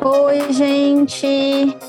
Oi, gente.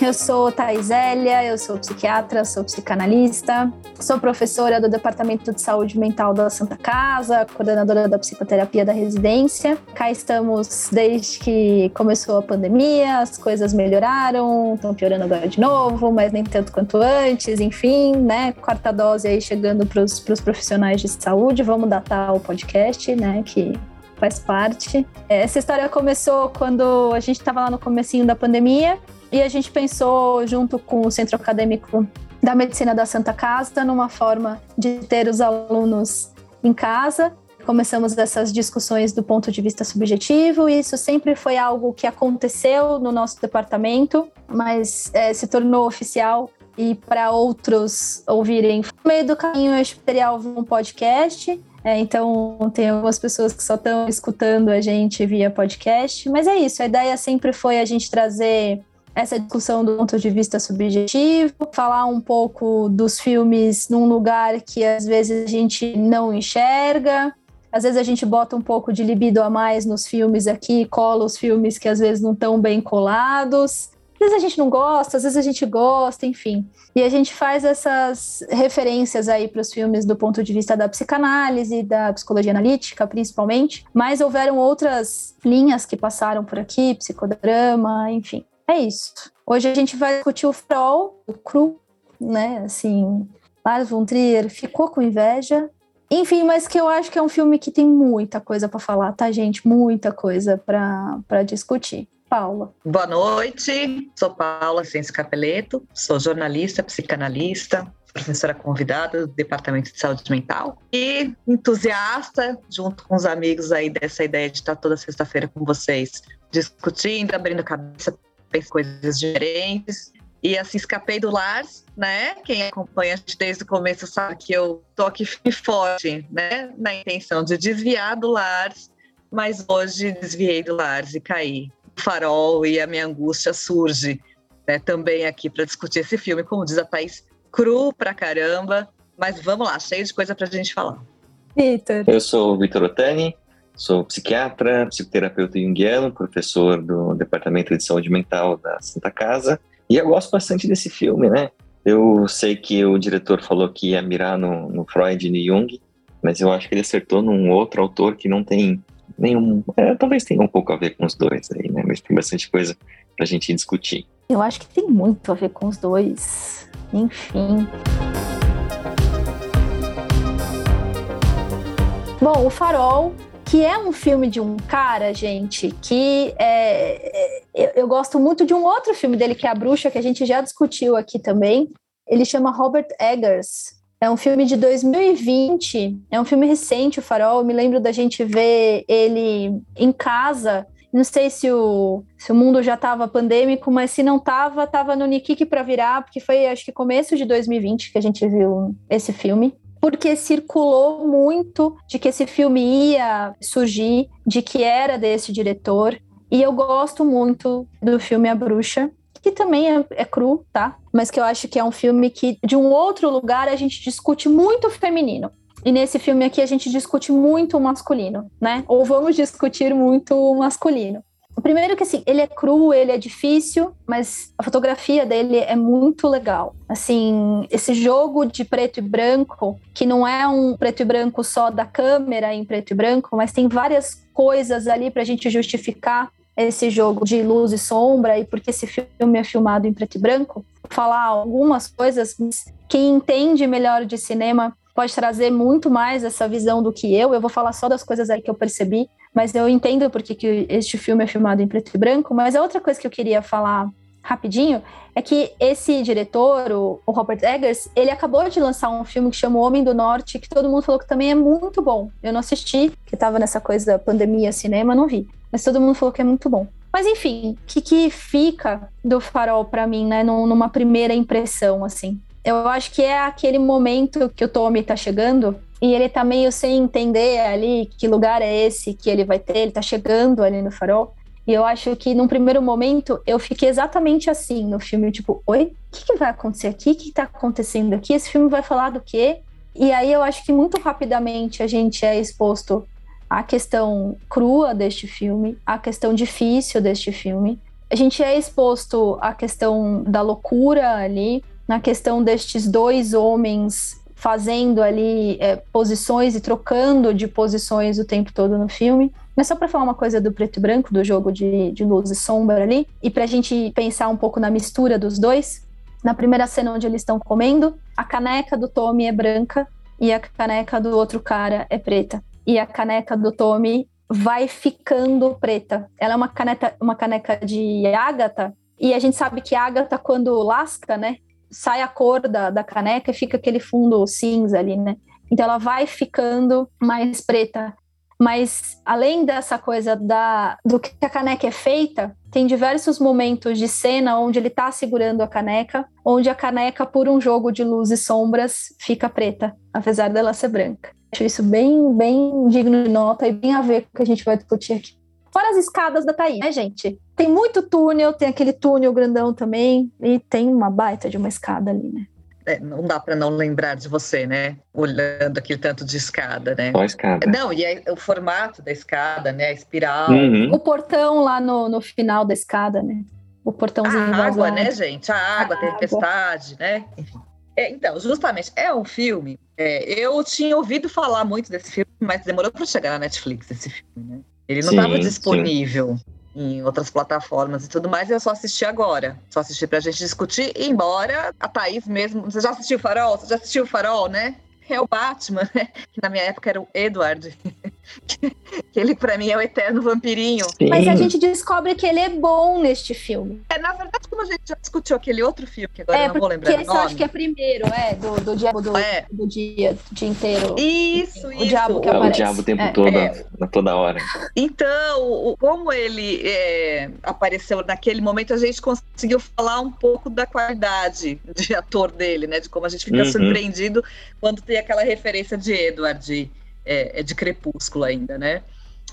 Eu sou Thais Elia, eu sou psiquiatra, sou psicanalista, sou professora do Departamento de Saúde Mental da Santa Casa, coordenadora da psicoterapia da residência. Cá estamos desde que começou a pandemia, as coisas melhoraram, estão piorando agora de novo, mas nem tanto quanto antes, enfim, né? Quarta dose aí chegando para os profissionais de saúde. Vamos datar o podcast, né? Que faz parte. Essa história começou quando a gente estava lá no comecinho da pandemia e a gente pensou junto com o Centro Acadêmico da Medicina da Santa Casa numa forma de ter os alunos em casa. Começamos essas discussões do ponto de vista subjetivo, e isso sempre foi algo que aconteceu no nosso departamento, mas é, se tornou oficial e para outros ouvirem. No meio do caminho, esse material um podcast, é, então, tem algumas pessoas que só estão escutando a gente via podcast, mas é isso. A ideia sempre foi a gente trazer essa discussão do ponto de vista subjetivo, falar um pouco dos filmes num lugar que às vezes a gente não enxerga. Às vezes a gente bota um pouco de libido a mais nos filmes aqui, cola os filmes que às vezes não estão bem colados. Às vezes a gente não gosta, às vezes a gente gosta, enfim. E a gente faz essas referências aí para os filmes do ponto de vista da psicanálise, da psicologia analítica, principalmente. Mas houveram outras linhas que passaram por aqui, psicodrama, enfim. É isso. Hoje a gente vai discutir o Frol, o Cru, né? Assim, Lars von Trier ficou com inveja, enfim, mas que eu acho que é um filme que tem muita coisa para falar, tá, gente? Muita coisa para discutir. Paula. Boa noite, sou Paula Ciência Capeleto, sou jornalista, psicanalista, professora convidada do Departamento de Saúde Mental e entusiasta, junto com os amigos aí dessa ideia de estar toda sexta-feira com vocês, discutindo, abrindo cabeça, coisas diferentes. E assim, escapei do Lars, né? Quem acompanha a gente desde o começo sabe que eu tô aqui forte, né? Na intenção de desviar do Lars, mas hoje desviei do Lars e caí farol e a minha angústia surge né, também aqui para discutir esse filme, como diz a Thaís, cru pra caramba, mas vamos lá, cheio de coisa para a gente falar. Vitor. Eu sou o Vitor Otani, sou psiquiatra, psicoterapeuta junguiano, professor do Departamento de Saúde Mental da Santa Casa, e eu gosto bastante desse filme, né? Eu sei que o diretor falou que ia mirar no, no Freud e no Jung, mas eu acho que ele acertou num outro autor que não tem nenhum. É, talvez tenha um pouco a ver com os dois aí, né? Mas tem bastante coisa pra gente discutir. Eu acho que tem muito a ver com os dois. Enfim. Bom, O Farol, que é um filme de um cara, gente, que é, é, eu gosto muito de um outro filme dele, que é A Bruxa, que a gente já discutiu aqui também. Ele chama Robert Eggers. É um filme de 2020, é um filme recente, o Farol. Eu me lembro da gente ver ele em casa. Não sei se o, se o mundo já estava pandêmico, mas se não estava, estava no Nikiki para virar, porque foi acho que começo de 2020 que a gente viu esse filme porque circulou muito de que esse filme ia surgir, de que era desse diretor. E eu gosto muito do filme A Bruxa que também é, é, cru, tá? Mas que eu acho que é um filme que, de um outro lugar, a gente discute muito o feminino. E nesse filme aqui a gente discute muito o masculino, né? Ou vamos discutir muito o masculino. Primeiro que assim, ele é cru, ele é difícil, mas a fotografia dele é muito legal. Assim, esse jogo de preto e branco, que não é um preto e branco só da câmera em preto e branco, mas tem várias coisas ali para a gente justificar esse jogo de luz e sombra e porque esse filme é filmado em preto e branco, falar algumas coisas, quem entende melhor de cinema pode trazer muito mais essa visão do que eu. Eu vou falar só das coisas aí que eu percebi, mas eu entendo porque que este filme é filmado em preto e branco. Mas a outra coisa que eu queria falar rapidinho é que esse diretor, o, Robert Eggers, ele acabou de lançar um filme que chama O Homem do Norte, que todo mundo falou que também é muito bom. Eu não assisti, que estava nessa coisa pandemia, cinema, não vi mas todo mundo falou que é muito bom. Mas enfim, o que, que fica do farol para mim, né, numa primeira impressão, assim? Eu acho que é aquele momento que o Tommy tá chegando e ele tá meio sem entender ali que lugar é esse que ele vai ter, ele tá chegando ali no farol. E eu acho que num primeiro momento eu fiquei exatamente assim no filme, tipo, oi, o que, que vai acontecer aqui? O que, que tá acontecendo aqui? Esse filme vai falar do quê? E aí eu acho que muito rapidamente a gente é exposto a questão crua deste filme, a questão difícil deste filme. a gente é exposto à questão da loucura ali, na questão destes dois homens fazendo ali é, posições e trocando de posições o tempo todo no filme. Mas só para falar uma coisa do preto e branco, do jogo de, de luz e sombra ali, e para a gente pensar um pouco na mistura dos dois, na primeira cena onde eles estão comendo, a caneca do Tommy é branca e a caneca do outro cara é preta. E a caneca do Tommy vai ficando preta. Ela é uma caneca, uma caneca de ágata, e a gente sabe que ágata, quando lasca, né, sai a cor da, da caneca e fica aquele fundo cinza ali, né? Então ela vai ficando mais preta. Mas além dessa coisa da, do que a caneca é feita, tem diversos momentos de cena onde ele está segurando a caneca, onde a caneca, por um jogo de luz e sombras, fica preta, apesar dela ser branca. Acho isso bem, bem digno de nota e bem a ver com o que a gente vai discutir aqui. Fora as escadas da Thaís, né, gente? Tem muito túnel, tem aquele túnel grandão também, e tem uma baita de uma escada ali, né? É, não dá para não lembrar de você, né? Olhando aquele tanto de escada, né? Só escada. Não, e é, o formato da escada, né? A espiral. Uhum. O portão lá no, no final da escada, né? O portãozinho A água, vazado. né, gente? A água, a A água. tempestade, né? Enfim. É, então, justamente, é um filme. é, eu tinha ouvido falar muito desse filme, mas demorou para chegar na Netflix esse filme, né? Ele não Sim, estava sim. disponível em outras plataformas e tudo mais, e eu só assisti agora. Só assisti pra gente discutir, embora a Thaís mesmo. Você já assistiu o Farol? Você já assistiu o Farol, né? É o Batman, né? Que na minha época era o Edward. que ele, pra mim, é o eterno vampirinho. Mas a Sim. gente descobre que ele é bom neste filme. É, na verdade, como a gente já discutiu aquele outro filme, que agora é, eu não vou porque lembrar o esse eu nome. acho que é primeiro, é, do, do diabo do, É. do dia, do dia inteiro. Isso, O isso. diabo que É o aparece. diabo o tempo É. todo, É. na toda hora. Então, o- como ele é, apareceu naquele momento, a gente conseguiu falar um pouco da qualidade de ator dele, né? De como a gente fica Uhum. surpreendido quando tem aquela referência de Edward, é, é de Crepúsculo ainda, né?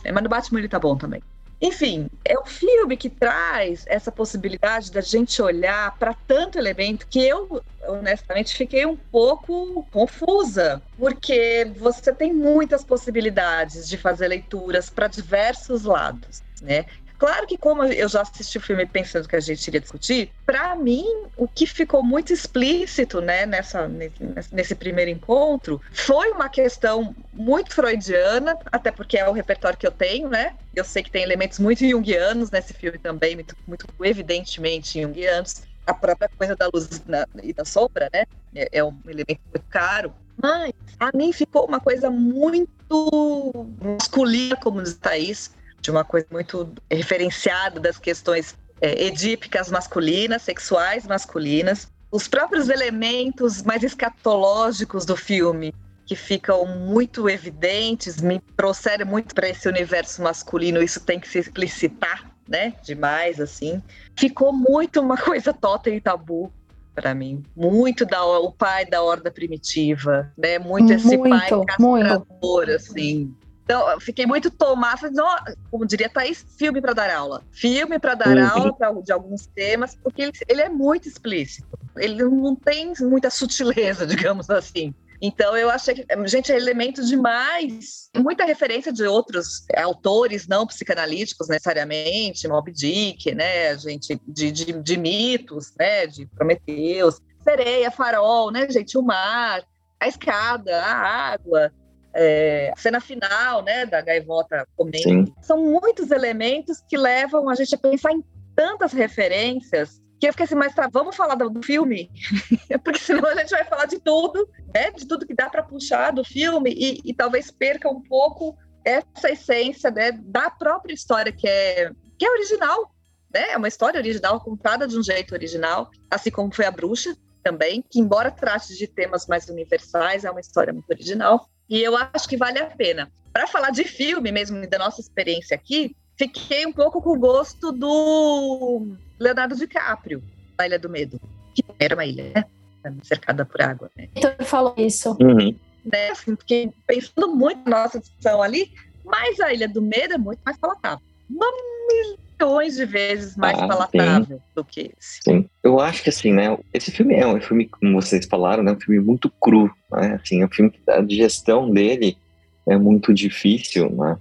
É, mas no Batman ele tá bom também. Enfim, é um filme que traz essa possibilidade da gente olhar para tanto elemento que eu, honestamente, fiquei um pouco confusa, porque você tem muitas possibilidades de fazer leituras para diversos lados, né? Claro que como eu já assisti o filme pensando que a gente iria discutir, para mim o que ficou muito explícito, né, nessa nesse, primeiro encontro, foi uma questão muito freudiana, até porque é o repertório que eu tenho, né? Eu sei que tem elementos muito junguianos nesse filme também, muito, muito evidentemente junguianos. A própria coisa da luz na- e da sombra, né? É, é um elemento muito caro. Mas a mim ficou uma coisa muito masculina, como diz Thaís, de uma coisa muito referenciada das questões é, edípicas masculinas, sexuais masculinas. Os próprios elementos mais escatológicos do filme, que ficam muito evidentes, me trouxeram muito para esse universo masculino, isso tem que se explicitar, né? Demais, assim. Ficou muito uma coisa totem e tabu para mim. Muito da o pai da horda primitiva, né? Muito esse pai Muito, castrador, assim. Então, eu fiquei muito tomada, falei, como diria Thaís, filme para dar aula. Filme para dar Uhum. aula pra, de alguns temas, porque ele, ele é muito explícito. Ele não tem muita sutileza, digamos assim. Então eu achei que, gente, é elemento demais. Muita referência de outros autores não psicanalíticos necessariamente, Moby Dick, né, gente, de, de, de mitos, né, de Prometeus, sereia, farol, né, gente, o mar, a escada, a água, é, a cena final, né, da gaivota comendo. Sim. São muitos elementos que levam a gente a pensar em tantas referências que eu fiquei assim, mas tá, vamos falar do, do filme? Porque senão a gente vai falar de tudo, né? De tudo que dá para puxar do filme e, e talvez perca um pouco essa essência né, da própria história que é, que é original, né? É uma história original, contada de um jeito original, assim como foi a Bruxa também, que embora trate de temas mais universais, é uma história muito original. E eu acho que vale a pena. Para falar de filme mesmo, da nossa experiência aqui, fiquei um pouco com o gosto do Leonardo DiCaprio, na Ilha do Medo, que era uma ilha, né? cercada por água, né? Então ele falou isso. Uhum. né? Assim, fiquei pensando muito na nossa discussão ali, mas a Ilha do Medo é muito mais palatável. Uma milhões de vezes mais Ah, palatável do que esse. Sim. Eu acho que assim, né? Esse filme é um filme, como vocês falaram, né? Um filme muito cru, né? Assim, é um filme que a digestão dele é muito difícil, né?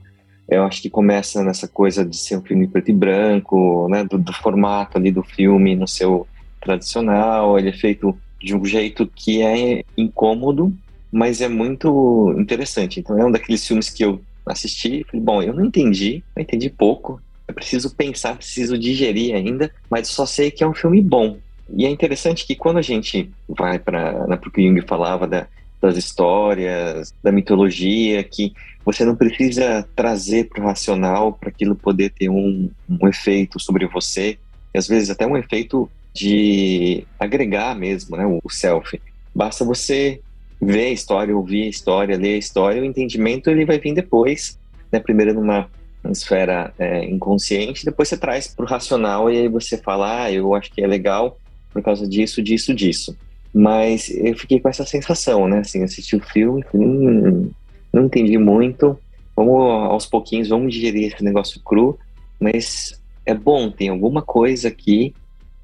Eu acho que começa nessa coisa de ser um filme preto e branco, né, do, do formato ali do filme no seu tradicional. Ele é feito de um jeito que é incômodo, mas é muito interessante. Então é um daqueles filmes que eu assisti e falei, bom, eu não entendi, eu entendi pouco, eu preciso pensar, preciso digerir ainda, mas só sei que é um filme bom. E é interessante que quando a gente vai para, né, o Jung falava da, das histórias, da mitologia, que você não precisa trazer para o racional para aquilo poder ter um, um efeito sobre você, e às vezes até um efeito de agregar mesmo, né, o self. Basta você ver a história, ouvir a história, ler a história, o entendimento ele vai vir depois, né, primeiro numa esfera é, inconsciente, depois você traz para o racional e aí você fala, ah, eu acho que é legal por causa disso, disso, disso. Mas eu fiquei com essa sensação, né? Assim, assisti o filme, hum, não entendi muito. Vamos aos pouquinhos, vamos digerir esse negócio cru, mas é bom, tem alguma coisa aqui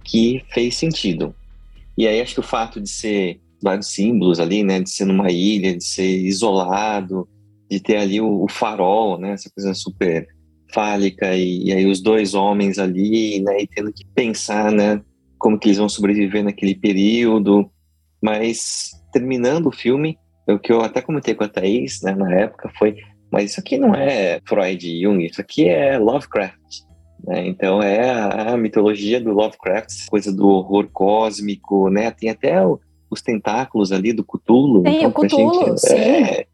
que fez sentido. E aí acho que o fato de ser vários símbolos ali, né? De ser numa ilha, de ser isolado, de ter ali o, o farol, né? Essa coisa super fálica e, e, aí os dois homens ali, né? E tendo que pensar, né? Como que eles vão sobreviver naquele período. Mas terminando o filme, o que eu até comentei com a Thaís né, na época foi: mas isso aqui não é Freud e Jung, isso aqui é Lovecraft. Né? Então é a, a, mitologia do Lovecraft, coisa do horror cósmico, né? Tem até o, os tentáculos ali do Cthulhu. Tem então, o Cthulhu, gente, sim. É,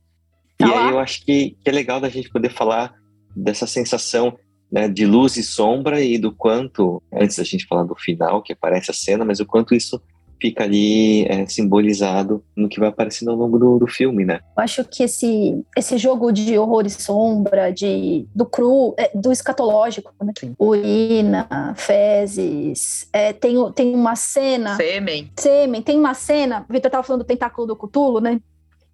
e tá aí eu acho que, que é legal da gente poder falar dessa sensação né, de luz e sombra e do quanto, antes da gente falar do final, que aparece a cena, mas o quanto isso fica ali é, simbolizado no que vai aparecendo ao longo do, do filme, né? Eu acho que esse, esse jogo de horror e sombra, de, do cru, é, do escatológico, né? Sim. Urina, fezes, é, tem, tem uma cena... Sêmen. Sêmen. Tem uma cena, o Vitor estava falando do tentáculo do Cutulo, né?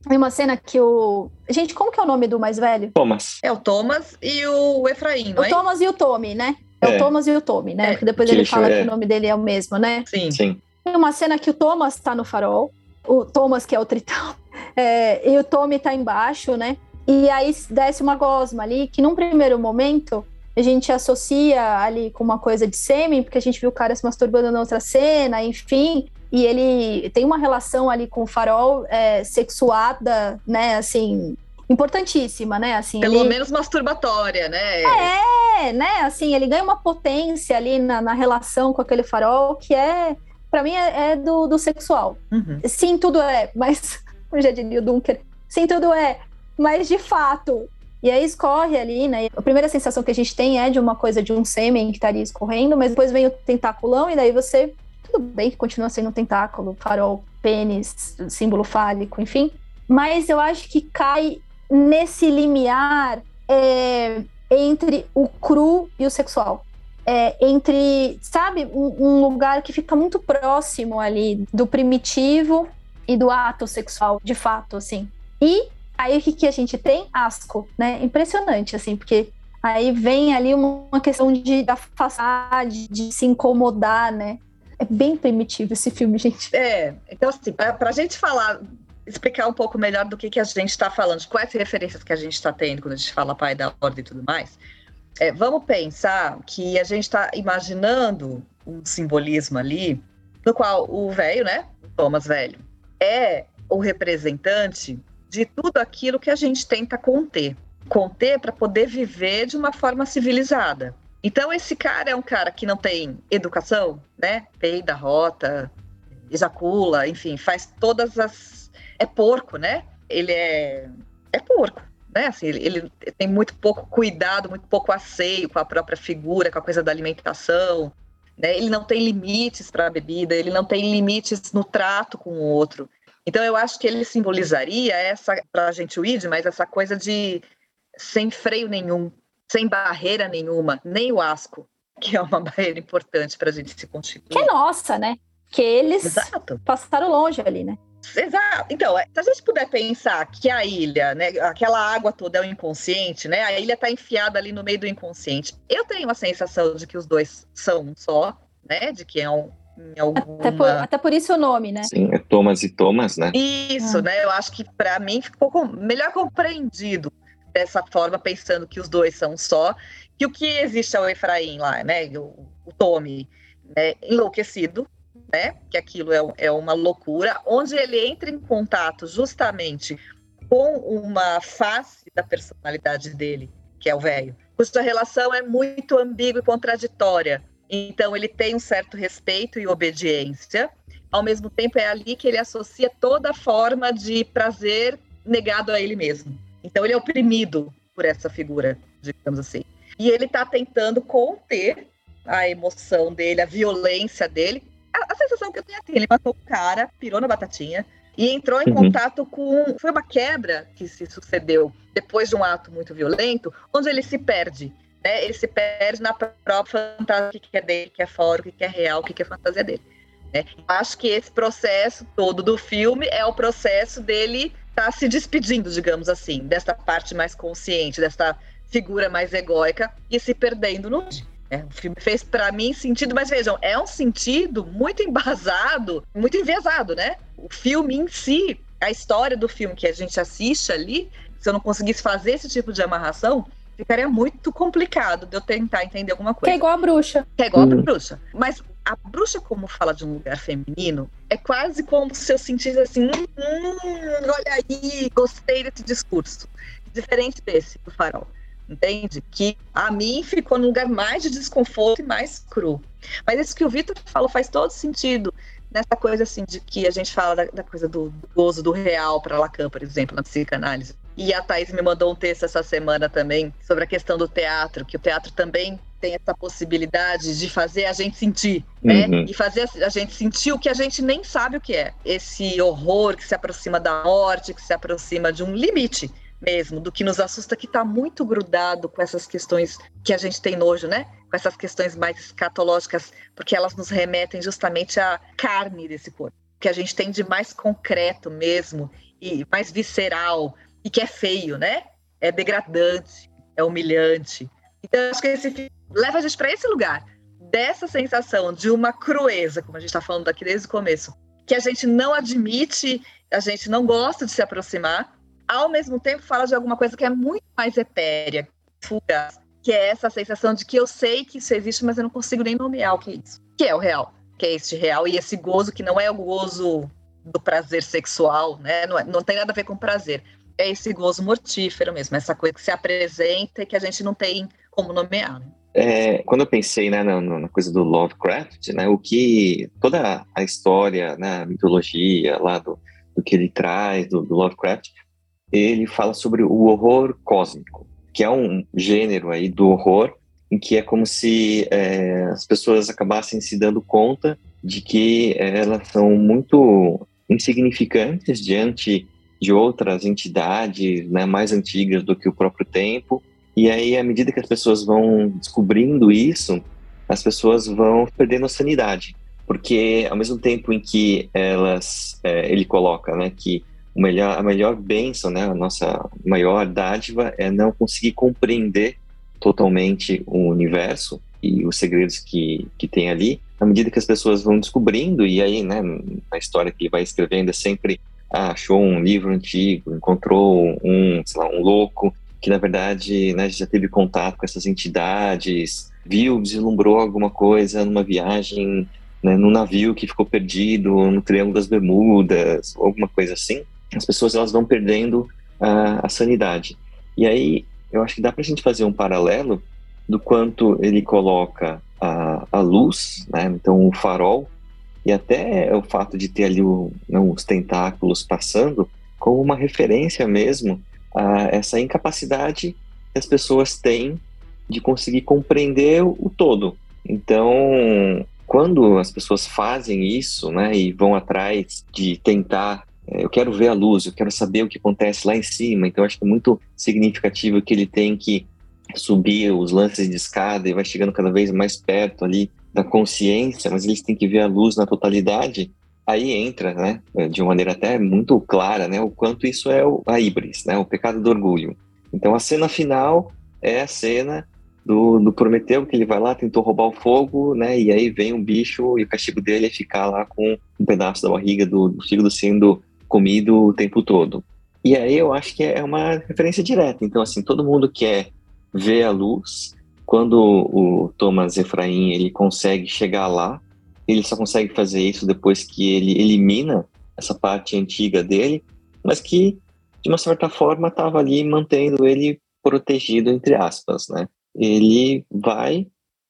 Tem uma cena que o. Gente, como que é o nome do mais velho? Thomas. É o Thomas e o Efraim, não o é? O Thomas e o Tommy, né? É, é, o Thomas e o Tommy, né? É. Porque depois que ele fala é. que o nome dele é o mesmo, né? Sim. Sim. Tem uma cena que o Thomas tá no farol, o Thomas, que é o tritão, é, e o Tommy tá embaixo, né? E aí desce uma gosma ali, que num primeiro momento a gente associa ali com uma coisa de sêmen, porque a gente viu o cara se masturbando na outra cena, enfim, e ele tem uma relação ali com o farol é, sexuada, né, assim, importantíssima, né, assim. Pelo ele... menos masturbatória, né? É, né, assim, ele ganha uma potência ali na, na relação com aquele farol que é para mim é, é, do, do sexual. Uhum. Sim, tudo é, mas, como já diria o Dunker, sim, tudo é, mas de fato. E aí escorre ali, né? A primeira sensação que a gente tem é de uma coisa de um sêmen que estaria escorrendo, mas depois vem o tentaculão e daí você. Tudo bem que continua sendo um tentáculo, farol, pênis, símbolo fálico, enfim. Mas eu acho que cai nesse limiar é, entre o cru e o sexual é, entre, sabe, um, um, lugar que fica muito próximo ali do primitivo e do ato sexual, de fato, assim. E aí o que, que a gente tem? Asco, né? Impressionante, assim, porque aí vem ali uma questão de afastar, de, de se incomodar, né? É bem primitivo esse filme, gente. É, então assim, para a gente falar, explicar um pouco melhor do que, que a gente está falando, quais referências que a gente está tendo quando a gente fala pai da ordem e tudo mais, é, vamos pensar que a gente está imaginando um simbolismo ali, no qual o velho, né, Thomas velho, é o representante de tudo aquilo que a gente tenta conter. Conter para poder viver de uma forma civilizada. Então, esse cara é um cara que não tem educação, né? Peida, rota, ejacula, enfim, faz todas as. É porco, né? Ele é. É porco né? Assim, ele, ele, tem muito pouco cuidado, muito pouco asseio com a própria figura, com a coisa da alimentação. Né? Ele não tem limites para a bebida, ele não tem limites no trato com o outro. Então, eu acho que ele simbolizaria essa, para a gente o id, mas essa coisa de sem freio nenhum, sem barreira nenhuma, nem o asco, que é uma barreira importante para a gente se constituir. Que é nossa, né? Que eles Exato. passaram longe ali, né? Exato. Então, é, se a gente puder pensar que a ilha, né, aquela água toda é o inconsciente, né? A ilha está enfiada ali no meio do inconsciente. Eu tenho a sensação de que os dois são um só, né? De que é um, Alguma... Até, por, até por, isso o nome, né? Sim, é Thomas e Thomas, né? Isso, ah. né? Eu acho que para mim ficou melhor compreendido. Dessa forma, pensando que os dois são só, que o que existe é o Efraim lá, né, o, o Tommy, né, enlouquecido, né, que aquilo é, é uma loucura, onde ele entra em contato justamente com uma face da personalidade dele, que é o velho, cuja relação é muito ambígua e contraditória. Então, ele tem um certo respeito e obediência, ao mesmo tempo, é ali que ele associa toda forma de prazer negado a ele mesmo. Então, ele é oprimido por essa figura, digamos assim. E ele está tentando conter a emoção dele, a violência dele. A, a sensação que eu tenho é assim, ele matou o cara, pirou na batatinha, e entrou em uhum. contato com. Foi uma quebra que se sucedeu depois de um ato muito violento, onde ele se perde. Né? Ele se perde na própria fantasia, o que é dele, o que é fora, o que é real, o que é fantasia dele. Né? Acho que esse processo todo do filme é o processo dele estar tá se despedindo, digamos assim, dessa parte mais consciente, dessa figura mais egóica e se perdendo no. É, o filme fez para mim sentido, mas vejam, é um sentido muito embasado, muito enviesado, né? O filme em si, a história do filme que a gente assiste ali, se eu não conseguisse fazer esse tipo de amarração, ficaria muito complicado de eu tentar entender alguma coisa. Que é igual a bruxa. Que é igual hum. a bruxa. Mas a bruxa, como fala de um lugar feminino, é quase como se eu sentisse assim: hum, hum, olha aí, gostei desse discurso. Diferente desse do farol entende? Que a mim ficou num lugar mais de desconforto e mais cru. Mas isso que o Vitor falou faz todo sentido nessa coisa assim de que a gente fala da, da coisa do, do gozo do real para Lacan, por exemplo, na psicanálise. E a Thais me mandou um texto essa semana também sobre a questão do teatro, que o teatro também tem essa possibilidade de fazer a gente sentir, né? Uhum. E fazer a gente sentir o que a gente nem sabe o que é. Esse horror que se aproxima da morte, que se aproxima de um limite mesmo, do que nos assusta, que está muito grudado com essas questões que a gente tem nojo, né? Com essas questões mais escatológicas, porque elas nos remetem justamente à carne desse corpo, que a gente tem de mais concreto mesmo e mais visceral e que é feio, né? É degradante, é humilhante. Então, acho que esse filme leva a gente para esse lugar, dessa sensação de uma crueza, como a gente está falando aqui desde o começo, que a gente não admite, a gente não gosta de se aproximar, ao mesmo tempo fala de alguma coisa que é muito mais etérea, fugaz, que é essa sensação de que eu sei que isso existe, mas eu não consigo nem nomear o que é isso. Que é o real, que é este real, e esse gozo que não é o gozo do prazer sexual, né? Não, é, não tem nada a ver com prazer. É esse gozo mortífero mesmo, essa coisa que se apresenta e que a gente não tem como nomear. Né? É, quando eu pensei né, na, na, coisa do Lovecraft, né, o que toda a história, né, a mitologia lá do, do que ele traz do, do Lovecraft ele fala sobre o horror cósmico, que é um gênero aí do horror em que é como se é, as pessoas acabassem se dando conta de que elas são muito insignificantes diante de outras entidades né, mais antigas do que o próprio tempo. E aí, à medida que as pessoas vão descobrindo isso, as pessoas vão perdendo a sanidade. Porque, ao mesmo tempo em que elas, é, ele coloca né, que o melhor, a melhor bênção, né, a nossa maior dádiva é não conseguir compreender totalmente o universo e os segredos que, que tem ali, à medida que as pessoas vão descobrindo, e aí, né, na história que ele vai escrevendo, é sempre ah, achou um livro antigo, encontrou um, sei lá, um louco, que na verdade né, já teve contato com essas entidades, viu, deslumbrou alguma coisa numa viagem, né, num navio que ficou perdido no Triângulo das Bermudas, alguma coisa assim as pessoas elas vão perdendo a, a sanidade. E aí eu acho que dá para a gente fazer um paralelo do quanto ele coloca a, a luz, né? então o farol, e até o fato de ter ali o, não, os tentáculos passando, como uma referência mesmo a essa incapacidade que as pessoas têm de conseguir compreender o todo. Então, quando as pessoas fazem isso, né, e vão atrás de tentar é, eu quero ver a luz, eu quero saber o que acontece lá em cima. Então, acho que é muito significativo que ele tem que subir os lances de escada e vai chegando cada vez mais perto ali da consciência, mas eles têm que ver a luz na totalidade. Aí entra, né, de uma maneira até muito clara, né, o quanto isso é a híbris, né, o pecado do orgulho. Então, a cena final é a cena do, do, Prometeu, que ele vai lá, tentou roubar o fogo, né? E aí vem um bicho e o castigo dele é ficar lá com um pedaço da barriga do, do fígado sendo comido o tempo todo. E aí eu acho que é uma referência direta. Então, assim, todo mundo quer ver a luz. Quando o Thomas Efraim ele consegue chegar lá, ele só consegue fazer isso depois que ele elimina essa parte antiga dele, mas que de uma certa forma estava ali mantendo ele protegido entre aspas, né? Ele vai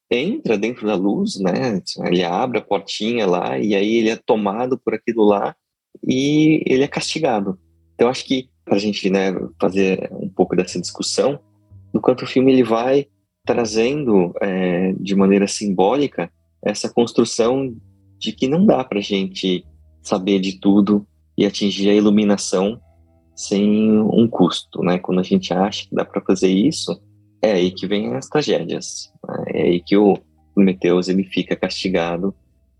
entra dentro da luz, né? Ele abre a portinha lá e aí ele é tomado por aquilo lá e ele é castigado. Então acho que para a gente né, fazer um pouco dessa discussão, no quanto o filme ele vai trazendo é, de maneira simbólica essa construção de que não dá para a gente saber de tudo e atingir a iluminação sem um custo, né? Quando a gente acha que dá para fazer isso, é aí que vem as tragédias. Né? É aí que o Prometeus ele fica castigado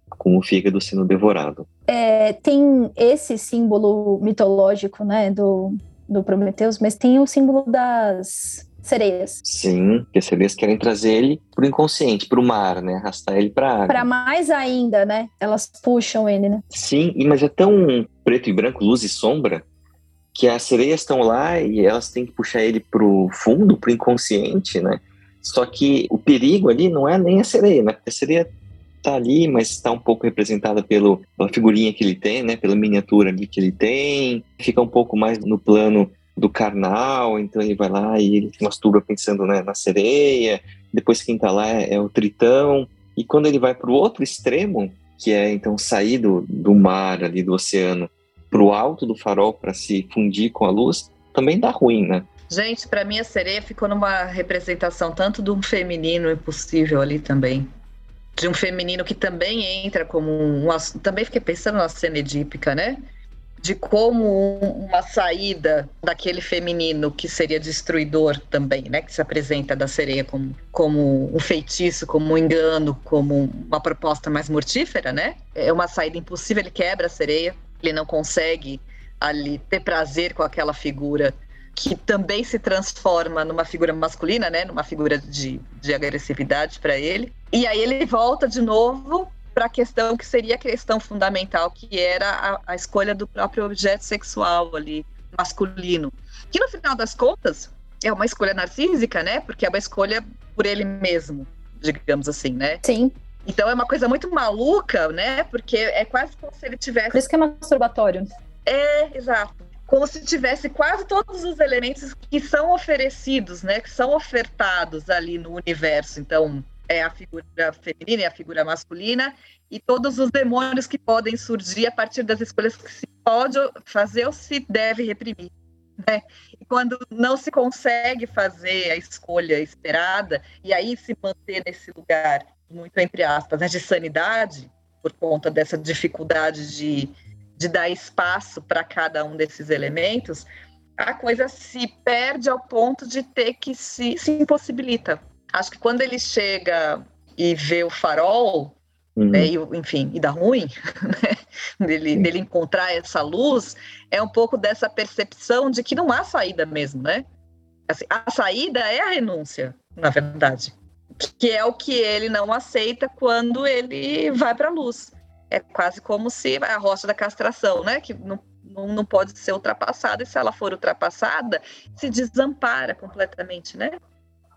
com o fígado sendo devorado. É, tem esse símbolo mitológico, né, do, do Prometeus, mas tem o símbolo das sereias. Sim, que as sereias querem trazer ele pro inconsciente, pro mar, né, arrastar ele pra água. Para mais ainda, né, elas puxam ele, né. Sim, mas é tão preto e branco, luz e sombra, que as sereias estão lá e elas têm que puxar ele pro fundo, pro inconsciente, né? Só que o perigo ali não é nem a sereia, né? Porque a sereia tá ali, mas está um pouco representada pelo, pela figurinha que ele tem, né? Pela miniatura ali que ele tem. Fica um pouco mais no plano do carnal, então ele vai lá e ele masturba pensando né, na sereia. Depois quem tá lá é, é o tritão. E quando ele vai para o outro extremo, que é então sair do, do mar ali, do oceano, para o alto do farol para se fundir com a luz, também dá ruim, né? Gente, para mim a sereia ficou numa representação tanto de um feminino impossível ali também. De um feminino que também entra como um. Também fiquei pensando na cena edípica, né? De como uma saída daquele feminino que seria destruidor também, né? Que se apresenta da sereia como, como um feitiço, como um engano, como uma proposta mais mortífera, né? É uma saída impossível, ele quebra a sereia, ele não consegue ali ter prazer com aquela figura que também se transforma numa figura masculina, né, numa figura de, de agressividade para ele. E aí ele volta de novo para a questão que seria a questão fundamental, que era a, a, escolha do próprio objeto sexual ali, masculino. Que no final das contas é uma escolha narcísica, né? Porque é uma escolha por ele mesmo, digamos assim, né? Sim. Então é uma coisa muito maluca, né? Porque é quase como se ele tivesse. Por isso que é masturbatório. É, exato. Como se tivesse quase todos os elementos que são oferecidos, né? Que são ofertados ali no universo. Então, é a figura feminina e a figura masculina, e todos os demônios que podem surgir a partir das escolhas que se pode fazer ou se deve reprimir. Né? E quando não se consegue fazer a escolha esperada, e aí se manter nesse lugar muito entre aspas, né, de sanidade, por conta dessa dificuldade de, de dar espaço para cada um desses elementos, a coisa se perde ao ponto de ter que se, se impossibilita. Acho que quando ele chega e vê o farol, uhum. né, e, enfim, e dá ruim, né, dele, dele encontrar essa luz, é um pouco dessa percepção de que não há saída mesmo, né? Assim, a saída é a renúncia, na verdade que é o que ele não aceita quando ele vai para a luz. É quase como se a rocha da castração, né? Que não, não, não pode ser ultrapassada, e se ela for ultrapassada, se desampara completamente, né?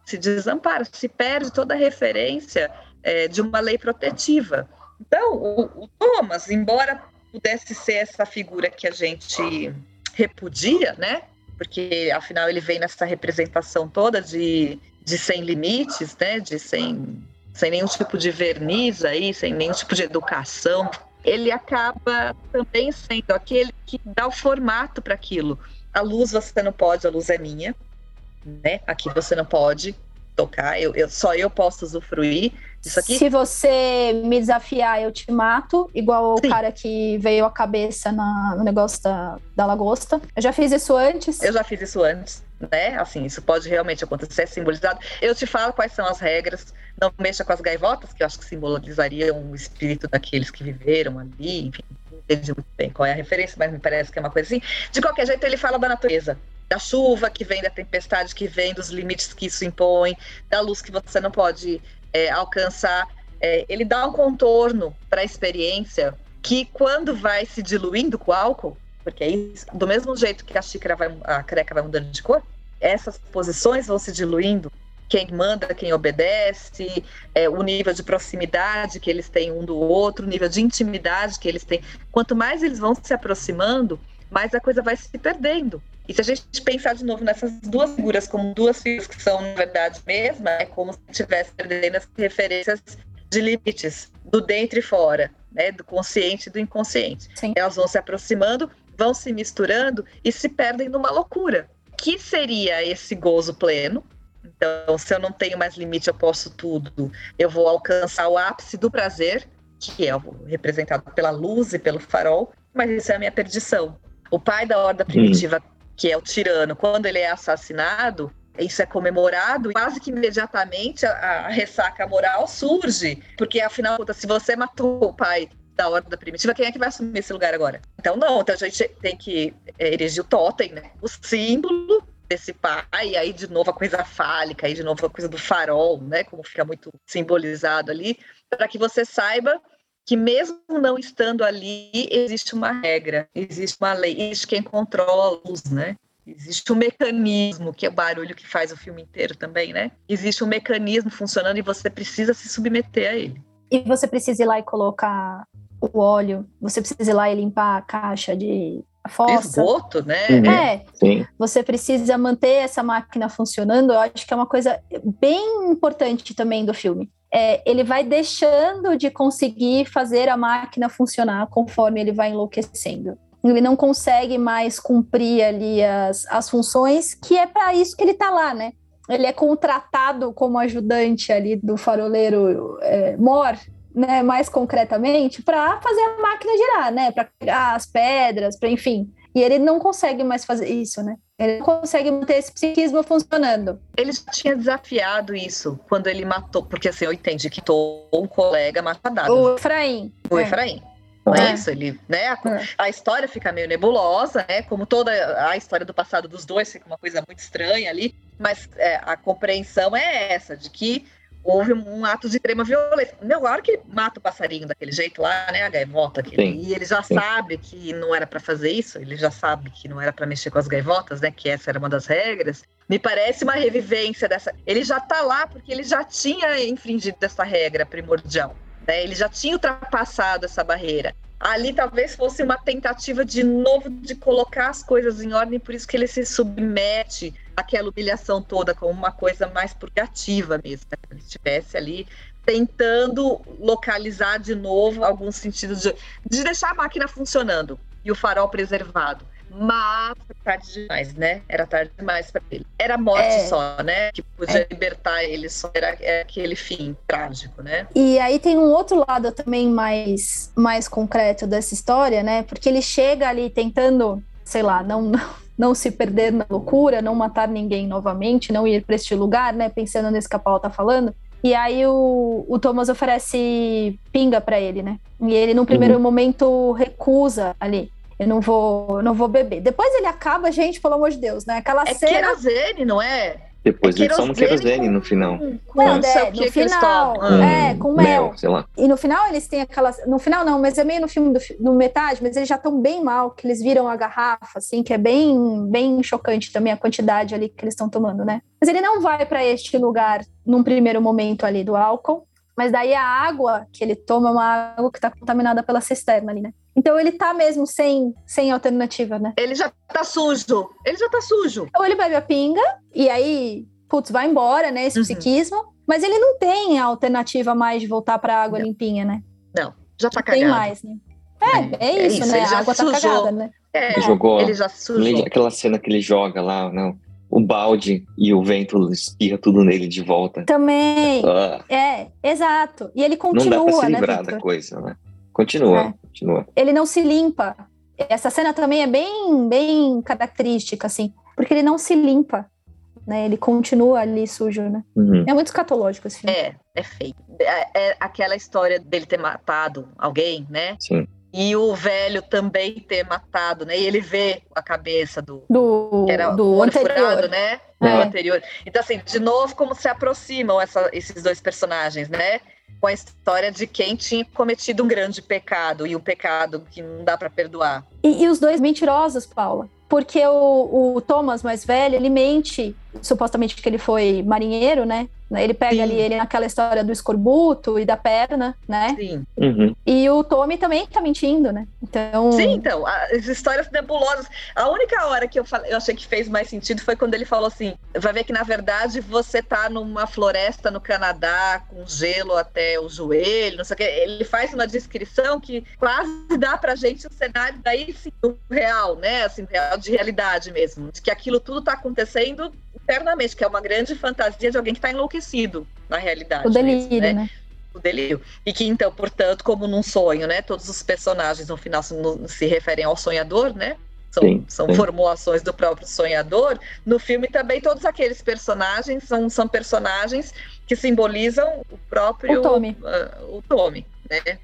Se desampara, se perde toda a referência é, de uma lei protetiva. Então, o, o Thomas, embora pudesse ser essa figura que a gente repudia, né? Porque afinal ele vem nessa representação toda de de sem limites, né, de sem, sem nenhum tipo de verniz aí, sem nenhum tipo de educação, ele acaba também sendo aquele que dá o formato para aquilo. A luz você não pode, a luz é minha, né? Aqui você não pode tocar, eu, eu só eu posso usufruir disso aqui. Se você me desafiar, eu te mato, igual Sim. o cara que veio a cabeça na, no negócio da, da lagosta. Eu já fiz isso antes. Eu já fiz isso antes né? Assim, isso pode realmente acontecer, é simbolizado. Eu te falo quais são as regras. Não mexa com as gaivotas, que eu acho que simbolizariam o espírito daqueles que viveram ali, enfim, não entendi muito bem qual é a referência, mas me parece que é uma coisa assim. De qualquer jeito, ele fala da natureza, da chuva que vem, da tempestade que vem, dos limites que isso impõe, da luz que você não pode é, alcançar. É, ele dá um contorno para a experiência que, quando vai se diluindo com o álcool, Porque aí, do mesmo jeito que a xícara vai, a creca vai mudando de cor, essas posições vão se diluindo. Quem manda, quem obedece, é, o nível de proximidade que eles têm um do outro, o nível de intimidade que eles têm. Quanto mais eles vão se aproximando, mais a coisa vai se perdendo. E se a gente pensar de novo nessas duas figuras como duas figuras que são, na verdade, mesma, é como se estivesse perdendo as referências de limites do dentro e fora, né, do consciente e do inconsciente. Sim. Elas vão se aproximando, vão se misturando e se perdem numa loucura. Que seria esse gozo pleno? Então, se eu não tenho mais limite, eu posso tudo. Eu vou alcançar o ápice do prazer, que é representado pela luz e pelo farol, mas isso é a minha perdição. O pai da horda primitiva, hum. Que é o tirano, quando ele é assassinado, isso é comemorado, quase que imediatamente a, a ressaca moral surge, porque afinal, se você matou o pai da horda primitiva, quem é que vai assumir esse lugar agora? Então, não, então a gente tem que é, erigir o totem, né? O símbolo desse pai, e aí de novo a coisa fálica, aí de novo a coisa do farol, né? Como fica muito simbolizado ali, para que você saiba que mesmo não estando ali, existe uma regra, existe uma lei, existe quem controla a luz, né? Existe um mecanismo, que é o barulho que faz o filme inteiro também, né? Existe um mecanismo funcionando e você precisa se submeter a ele. E você precisa ir lá e colocar o óleo, você precisa ir lá e limpar a caixa de fossa. Esgoto, né? Uhum. É. Sim. Você precisa manter essa máquina funcionando. Eu acho que é uma coisa bem importante também do filme é, ele vai deixando de conseguir fazer a máquina funcionar conforme ele vai enlouquecendo. Ele não consegue mais cumprir ali as, as funções, que é para isso que ele está lá, né? Ele é contratado como ajudante ali do faroleiro é, Mor, né, mais concretamente, para fazer a máquina girar, né? Para pegar as pedras, para enfim. E ele não consegue mais fazer isso, né? Ele não consegue manter esse psiquismo funcionando. Ele já tinha desafiado isso quando ele matou, porque assim, eu entendi que matou um colega matadado. O Efraim. O é. Efraim. Não é. é isso, ele, né? A, é. a, história fica meio nebulosa, né? Como toda a história do passado dos dois fica uma coisa muito estranha ali, mas é, a compreensão é essa, de que houve um ato de extrema violência. Meu, claro que mata o passarinho daquele jeito lá, né, a gaivota, que, e ele já Sim. sabe que não era para fazer isso, ele já sabe que não era para mexer com as gaivotas, né, que essa era uma das regras. Me parece uma revivência dessa. Ele já tá lá porque ele já tinha infringido essa regra primordial. Né? Ele já tinha ultrapassado essa barreira. Ali talvez fosse uma tentativa de novo de colocar as coisas em ordem, por isso que ele se submete àquela humilhação toda como uma coisa mais purgativa mesmo. Né? Ele estivesse ali tentando localizar de novo algum sentido de, de deixar a máquina funcionando e o farol preservado mas tarde demais, né? Era tarde demais para ele. Era morte é. só, né? Que podia é. libertar ele, só era aquele fim trágico, né? E aí tem um outro lado também mais, mais concreto dessa história, né? Porque ele chega ali tentando, sei lá, não, não, não se perder na loucura, não matar ninguém novamente, não ir para este lugar, né? Pensando nesse que a Paula tá falando. E aí o, o Thomas oferece pinga para ele, né? E ele, no primeiro uhum. momento, recusa ali eu não vou, não vou beber. Depois ele acaba, gente, pelo amor de Deus, né? Aquela é cena. querosene, não é? Depois é eles tomam querosene no final. Com, é, no final, hum, é, com mel. mel. sei lá. E no final eles têm aquelas. No final não, mas é meio no filme, do, no metade, mas eles já estão bem mal, que eles viram a garrafa, assim, que é bem, bem chocante também a quantidade ali que eles estão tomando, né? Mas ele não vai para este lugar num primeiro momento ali do álcool, mas daí a água que ele toma é uma água que está contaminada pela cisterna ali, né? Então ele tá mesmo sem, sem alternativa, né? Ele já tá sujo. Ele já tá sujo. Ou ele bebe a pinga e aí, putz, vai embora, né? Esse uhum. psiquismo. Mas ele não tem a alternativa mais de voltar pra água não. limpinha, né? Não, já tá não cagado. Tem mais, né? É, é, é isso, né? A água tá sujou. tá cagada, né? É, ele jogou. Ele já sujou. Aquela cena que ele joga lá, não o balde e o vento espirra tudo nele de volta. Também. Ah. É, exato. E ele continua, Não dá pra se né, livrar né, da coisa, né? Continua, é. continua. Ele não se limpa. Essa cena também é bem, bem característica, assim, porque ele não se limpa. Né, ele continua ali sujo, né? Uhum. É muito escatológico esse filme. É, é feio. É, é, aquela história dele ter matado alguém, né? Sim. E o velho também ter matado, né? E ele vê a cabeça do. Do, era do anterior. Furado, né? É. Do anterior. Então, assim, de novo, como se aproximam essa, esses dois personagens, né? Com a história de quem tinha cometido um grande pecado e um pecado que não dá para perdoar. E, e, os dois mentirosos, Paula. Porque o, o Thomas mais velho, ele mente, supostamente que ele foi marinheiro, né? Né? Ele pega Sim. ali ele naquela história do escorbuto e da perna, né? Sim. Uhum. E o Tommy também tá mentindo, né? Então. Sim, então, as histórias nebulosas. A única hora que eu, falei, eu achei que fez mais sentido foi quando ele falou assim: vai ver que na verdade você tá numa floresta no Canadá com gelo até o joelho, não sei o que. Ele faz uma descrição que quase dá pra gente o um cenário daí sim, do real, né? Assim, real de realidade mesmo. De que aquilo tudo tá acontecendo internamente, que é uma grande fantasia de alguém que está enlouquecido na realidade. O delírio, mesmo, né? né? O delírio. E que, então, portanto, como num sonho, né? Todos os personagens no final se, se referem ao sonhador, né? São, sim, são sim. formulações do próprio sonhador. No filme também, todos aqueles personagens são, são personagens que simbolizam o próprio. O Tommy. Uh, o Tommy, né?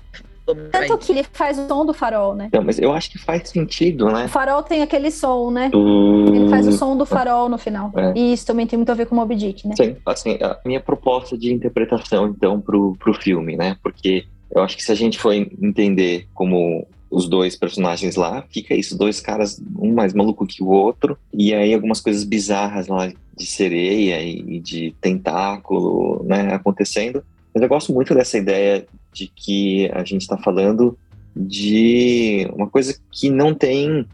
Tanto que ele faz o som do farol, né? Não, mas eu acho que faz sentido, né? O farol tem aquele som, né? Uh... Ele faz o som do farol no final. É. E isso também tem muito a ver com o Moby Dick, né? Sim, assim, a minha proposta de interpretação, então, pro, pro filme, né? Porque eu acho que se a gente for entender como os dois personagens lá, fica isso, dois caras, um mais maluco que o outro, e aí algumas coisas bizarras lá de sereia e de tentáculo, né, acontecendo. Mas eu gosto muito dessa ideia de que a gente está falando de uma coisa que não tem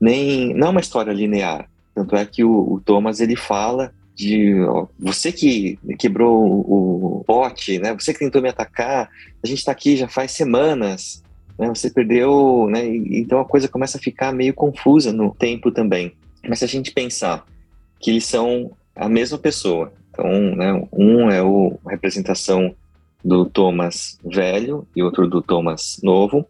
nem não é uma história linear. Tanto é que o, o Thomas ele fala de ó, você que quebrou o, o pote, né? Você que tentou me atacar. A gente está aqui já faz semanas. Né? Você perdeu, né? Então a coisa começa a ficar meio confusa no tempo também. Mas se a gente pensar que eles são a mesma pessoa, então, né? Um é o a representação do Thomas velho e outro do Thomas novo.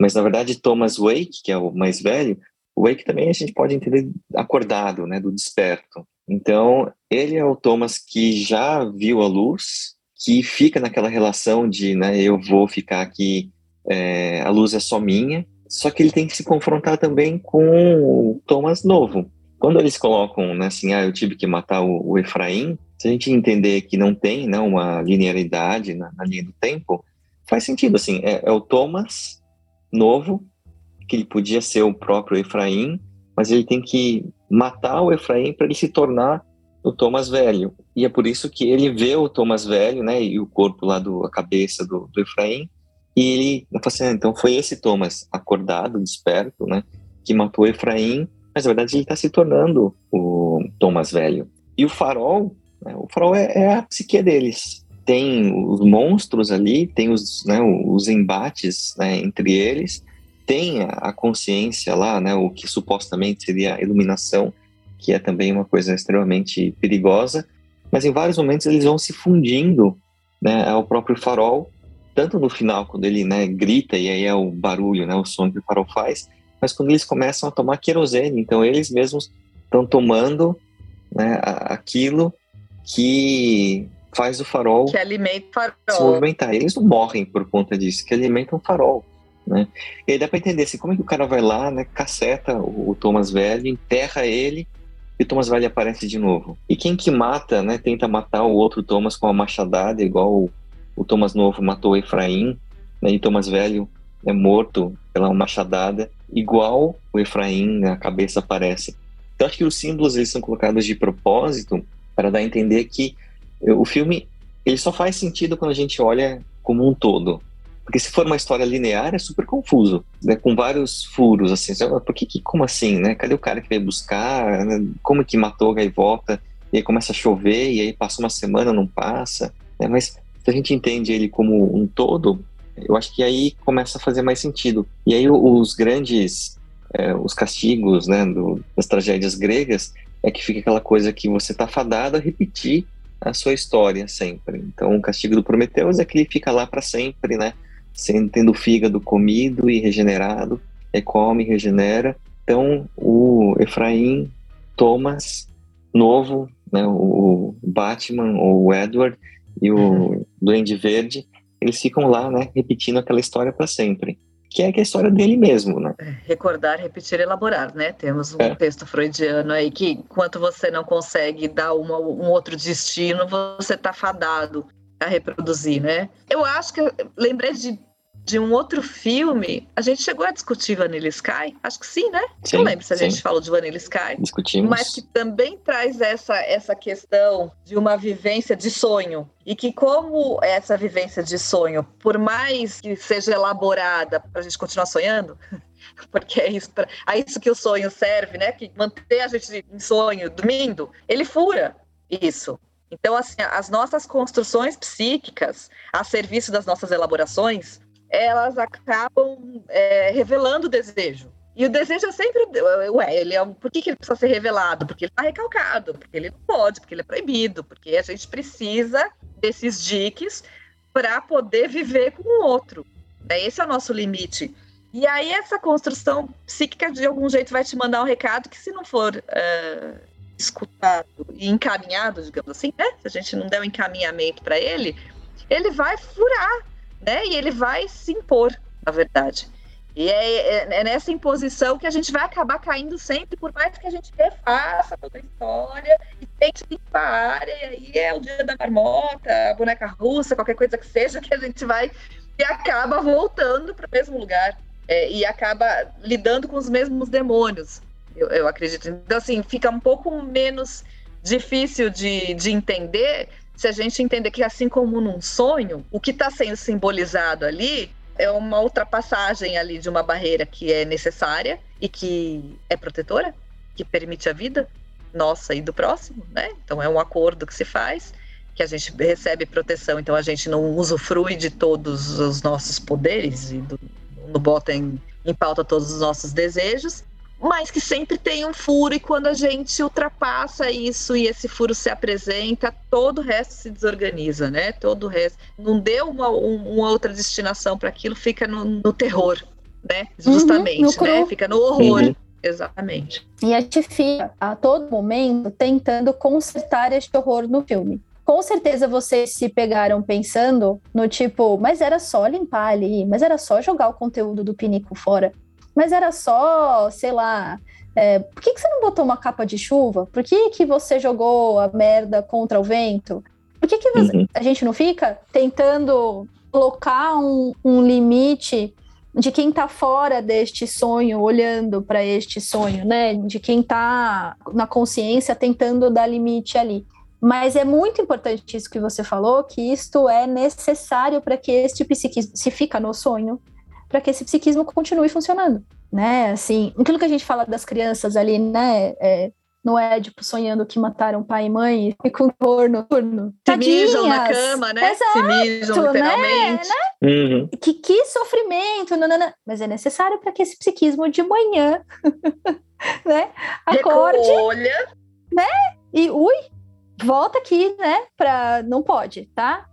Mas, na verdade, Thomas Wake, que é o mais velho, Wake também a gente pode entender acordado, né, do desperto. Então, ele é o Thomas que já viu a luz, que fica naquela relação de, né, eu vou ficar aqui, é, a luz é só minha, só que ele tem que se confrontar também com o Thomas novo. Quando eles colocam, né, assim, ah, eu tive que matar o, o Efraim, se a gente entender que não tem né, uma linearidade na, na linha do tempo, faz sentido, assim, é, é, o Thomas novo, que ele podia ser o próprio Efraim, mas ele tem que matar o Efraim para ele se tornar o Thomas velho. E é por isso que ele vê o Thomas velho, né, e o corpo lá do a cabeça do, do Efraim, e ele fala assim, ah, então foi esse Thomas acordado, desperto, né, que matou o Efraim, mas na verdade ele está se tornando o Thomas velho. E o farol? O farol é, é, a psique deles. Tem os monstros ali, tem os, né, os embates né, entre eles, tem a consciência lá, né, o que supostamente seria a iluminação, que é também uma coisa extremamente perigosa, mas em vários momentos eles vão se fundindo né, ao próprio farol, tanto no final, quando ele né, grita, e aí é o barulho, né, o som que o farol faz, mas quando eles começam a tomar querosene, então eles mesmos estão tomando né, aquilo que faz o farol que alimenta o farol. se movimentar. Eles não morrem por conta disso, que alimentam o farol. Né? E aí dá para entender assim, como é que o cara vai lá, né, caceta o, o Thomas Velho, enterra ele e o Thomas Velho aparece de novo. E quem que mata, né, tenta matar o outro Thomas com uma machadada, igual o, o Thomas Novo matou o Efraim, né, e Thomas Velho é morto pela machadada, igual o Efraim, né, a cabeça aparece. Então acho que os símbolos eles são colocados de propósito para dar a entender que o filme ele só faz sentido quando a gente olha como um todo. Porque se for uma história linear, é super confuso, né? com vários furos, assim. Por que, que como assim, né? Cadê o cara que veio buscar? Né? Como que matou a gaivota? E aí começa a chover, e aí passa uma semana, não passa. Né? Mas se a gente entende ele como um todo, eu acho que aí começa a fazer mais sentido. E aí os grandes, é, os castigos, né, do, das tragédias gregas, é que fica aquela coisa que você está fadado a repetir a sua história sempre. Então, o castigo do Prometeus é que ele fica lá para sempre, né? Sendo, tendo o fígado comido e regenerado, é come, regenera. Então, o Efraim, Thomas, novo, né? O Batman, ou o Edward e o uhum. Duende Verde, eles ficam lá, né? Repetindo aquela história para sempre que é, que é a história dele mesmo, né? É, recordar, repetir, elaborar, né? Temos um é. texto freudiano aí que, enquanto você não consegue dar uma, um outro destino, você está fadado a reproduzir, né? Eu acho que eu lembrei de de um outro filme. A gente chegou a discutir Vanilla Sky? Acho que sim, né? Sim, Não lembro se a sim. gente falou de Vanilla Sky. Discutimos. Mas que também traz essa, essa questão de uma vivência de sonho. E que, como essa vivência de sonho, por mais que seja elaborada para a gente continuar sonhando, porque é isso, pra, é isso que o sonho serve, né? Que manter a gente em sonho, dormindo, ele fura isso. Então, assim, as nossas construções psíquicas, a serviço das nossas elaborações, elas acabam é, revelando o desejo. E o desejo é sempre. Ué, ele é, por que, que ele precisa ser revelado? Porque ele está recalcado, porque ele não pode, porque ele é proibido, porque a gente precisa desses diques para poder viver com o outro. Né? Esse é o nosso limite. E aí, essa construção psíquica, de algum jeito, vai te mandar um recado que, se não for uh, escutado e encaminhado, digamos assim, né? Se a gente não der um encaminhamento para ele, ele vai furar né? E ele vai se impor, na verdade. E é, é, é, nessa imposição que a gente vai acabar caindo sempre, por mais que a gente refaça toda a história e tente limpar a área, e aí é o dia da marmota, a boneca russa, qualquer coisa que seja, que a gente vai e acaba voltando para o mesmo lugar é, e acaba lidando com os mesmos demônios, eu, eu acredito. Então, assim, fica um pouco menos difícil de, de entender se a gente entender que, assim como num sonho, o que está sendo simbolizado ali é uma ultrapassagem ali de uma barreira que é necessária e que é protetora, que permite a vida nossa e do próximo, né? Então é um acordo que se faz, que a gente recebe proteção, então a gente não usufrui de todos os nossos poderes e do, não bota em, em pauta todos os nossos desejos, mas que sempre tem um furo e quando a gente ultrapassa isso e esse furo se apresenta, todo o resto se desorganiza, né? Todo o resto não deu uma, uma outra destinação para aquilo, fica no, no, terror, né? Uhum, Justamente, uhum, né? Fica no horror. Uhum. Exatamente. E a gente fica a todo momento tentando consertar este horror no filme. Com certeza vocês se pegaram pensando no tipo, mas era só limpar ali, mas era só jogar o conteúdo do pinico fora mas era só, sei lá, é, por que, que você não botou uma capa de chuva? Por que, que você jogou a merda contra o vento? Por que, que você, uhum. a gente não fica tentando colocar um, um limite de quem está fora deste sonho, olhando para este sonho, né? De quem está na consciência tentando dar limite ali. Mas é muito importante isso que você falou, que isto é necessário para que este psiquismo se fica no sonho, para que esse psiquismo continue funcionando, né? Assim, aquilo que a gente fala das crianças ali, né? É, no Édipo sonhando que mataram pai e mãe e com dor noturno. Se mijam na cama, né? Exato, Se mijam literalmente. Né? Uhum. Que, que sofrimento, nanana. mas é necessário para que esse psiquismo de manhã, né? Acorde, Recolha. né? E ui, volta aqui, né? Para não pode, tá?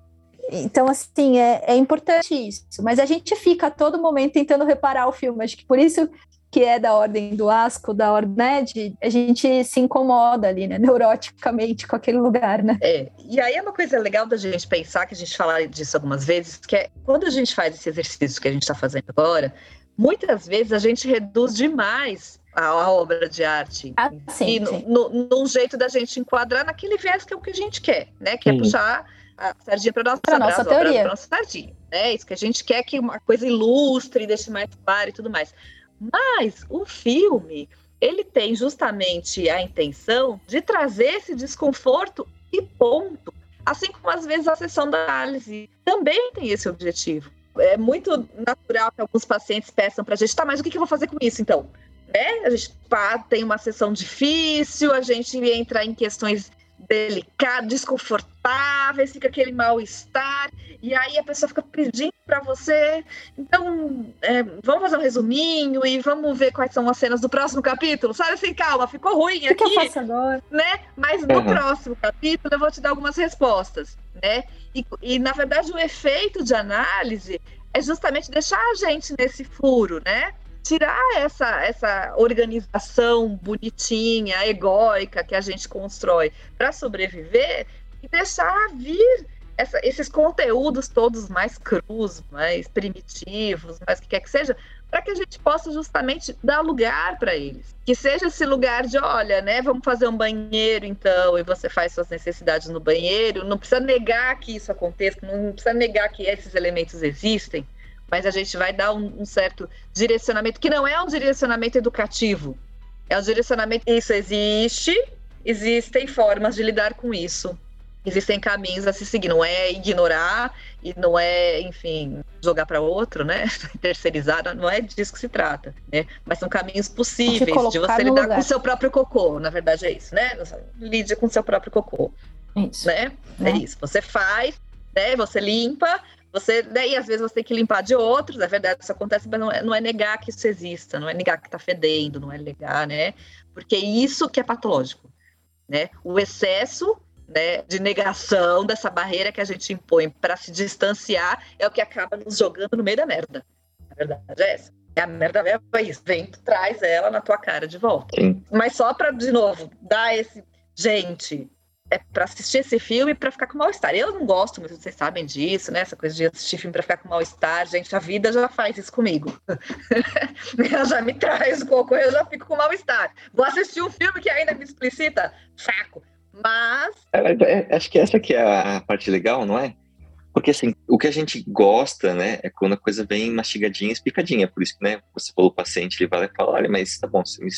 Então, assim, é, é importante isso. Mas a gente fica a todo momento tentando reparar o filme. Acho que por isso que é da ordem do asco, da ordem, né, de, a gente se incomoda ali, né, neuroticamente com aquele lugar, né? É, e aí é uma coisa legal da gente pensar, que a gente fala disso algumas vezes, que é quando a gente faz esse exercício que a gente está fazendo agora, muitas vezes a gente reduz demais a, a obra de arte. Ah, sim, e sim. No, no, num jeito da gente enquadrar naquele viés que é o que a gente quer, né, que é puxar a sardinha para nossa, pra nossa brasa, teoria. Para nossa sardinha. É isso que a gente quer que uma coisa ilustre, deixe mais claro e tudo mais. Mas o filme, ele tem justamente a intenção de trazer esse desconforto e ponto. Assim como às vezes a sessão da análise também tem esse objetivo. É muito natural que alguns pacientes peçam para a gente, tá, mas o que, que eu vou fazer com isso então? Né? A gente pá, tem uma sessão difícil, a gente entra em questões delicado, desconfortável, fica aquele mal-estar, e aí a pessoa fica pedindo para você. Então, é, vamos fazer um resuminho e vamos ver quais são as cenas do próximo capítulo. Sabe assim, calma, ficou ruim aqui. O que eu faço agora? Né? Mas no Uhum. próximo capítulo eu vou te dar algumas respostas, né? E, e na verdade o efeito de análise é justamente deixar a gente nesse furo, né? Tirar essa, essa organização bonitinha, egóica que a gente constrói para sobreviver e deixar vir essa, esses conteúdos todos mais crus, mais primitivos, mais que quer que seja, para que a gente possa justamente dar lugar para eles. Que seja esse lugar de, olha, né, vamos fazer um banheiro então, e você faz suas necessidades no banheiro, não precisa negar que isso aconteça, não precisa negar que esses elementos existem, mas a gente vai dar um, um certo direcionamento, que não é um direcionamento educativo, é um direcionamento, isso existe, existem formas de lidar com isso existem caminhos a se seguir, não é ignorar e não é, enfim, jogar para outro, né? Terceirizar, não é disso que se trata, né? Mas são caminhos possíveis de você lidar lugar. com o seu próprio cocô, na verdade é isso, né? Lide com o seu próprio cocô. Isso. Né? É. é isso. Você faz, né? Você limpa, você, né? e às vezes você tem que limpar de outros, é verdade, isso acontece, mas não é, não é negar que isso exista, não é negar que está fedendo, não é negar, né? Porque é isso que é patológico, né? O excesso né, de negação dessa barreira que a gente impõe para se distanciar é o que acaba nos jogando no meio da merda. A verdade é essa. É a merda é isso. Vem, tu traz ela na tua cara de volta. Sim. Mas só para, de novo, dar esse. Gente, é para assistir esse filme para ficar com mal-estar. Eu não gosto, mas vocês sabem disso, né? Essa coisa de assistir filme para ficar com mal-estar. Gente, a vida já faz isso comigo. ela já me traz o cocô, eu já fico com mal-estar. Vou assistir um filme que ainda me explicita, saco. Mas. É, é, acho que essa é a parte legal, não é? Porque assim, o que a gente gosta, né, é quando a coisa vem mastigadinha, explicadinha. Por isso que, né, você falou o paciente, ele vai lá e fala, olha, mas tá bom, você me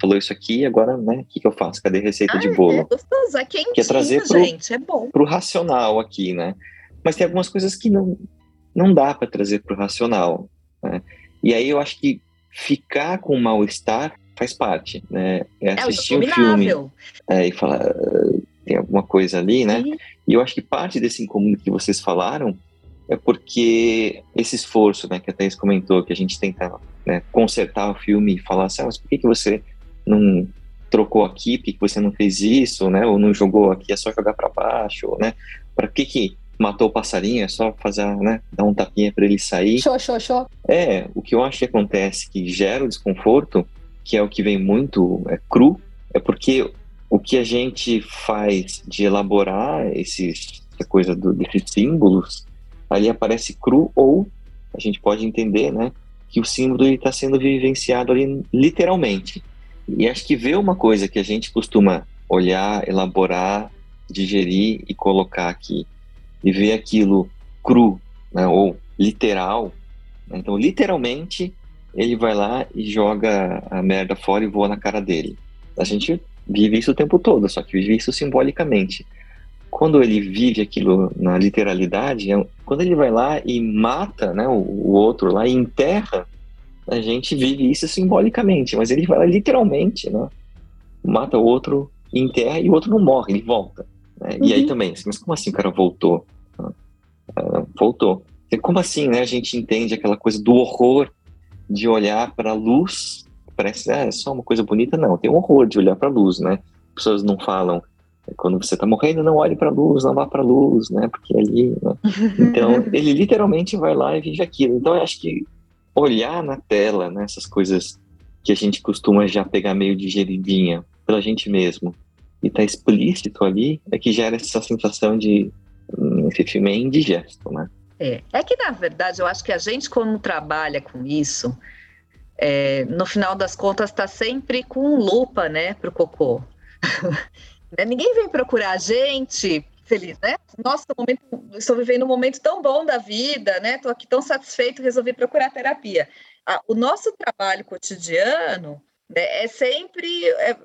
falou isso aqui, agora, né, o que, que eu faço? Cadê receita ah, de bolo? É gostoso, é quentinho, que é trazer pro, gente, é bom. Pro racional aqui, né? Mas tem algumas coisas que não, não dá para trazer pro racional, né? E aí eu acho que ficar com mal-estar faz parte, né? É, é assistir é um filme é, e falar ah, tem alguma coisa ali, né? Sim. E eu acho que parte desse incômodo que vocês falaram é porque esse esforço, né, que a Thais comentou, que a gente tenta né, consertar o filme e falar assim, ah, mas por que, que você não trocou aqui, por que, que você não fez isso, né? Ou não jogou aqui, é só jogar para baixo, né? Para que que matou o passarinho, é só fazer, né, dar um tapinha para ele sair. Show, show, show. É, o que eu acho que acontece que gera o desconforto que é o que vem muito é, cru, é porque o que a gente faz de elaborar esses, essa coisa do, desses símbolos, ali aparece cru ou a gente pode entender, né, que o símbolo está sendo vivenciado ali literalmente. E acho que ver uma coisa que a gente costuma olhar, elaborar, digerir e colocar aqui, e ver aquilo cru, né, ou literal, né, então literalmente ele vai lá e joga a merda fora e voa na cara dele. A gente vive isso o tempo todo, só que vive isso simbolicamente. Quando ele vive aquilo na literalidade, é quando ele vai lá e mata né, o, o outro lá e enterra, a gente vive isso simbolicamente, mas ele vai lá literalmente, né, mata o outro, enterra e o outro não morre, ele volta. Né? Uhum. E aí uhum. também, mas como assim o cara voltou? Uh, voltou. E como assim, né? A gente entende aquela coisa do horror de olhar para a luz, parece ah, é só uma coisa bonita, não, tem um horror de olhar para a luz, né? As pessoas não falam, quando você está morrendo, não olhe para a luz, não vá para a luz, né? Porque ali, né? Então, ele literalmente vai lá e vive aquilo. Então, eu acho que olhar na tela, né, essas coisas que a gente costuma já pegar meio digeridinha pela gente mesmo, e tá explícito ali, é que gera essa sensação de hum, esse filme é indigesto, né? É. é que, na verdade, eu acho que a gente, quando trabalha com isso, é, no final das contas, está sempre com lupa, né, para o cocô. Né, ninguém vem procurar a gente feliz, né? Nossa, momento, estou vivendo um momento tão bom da vida, né? Estou aqui tão satisfeito, resolvi procurar terapia. Ah, o nosso trabalho cotidiano né, é sempre. É,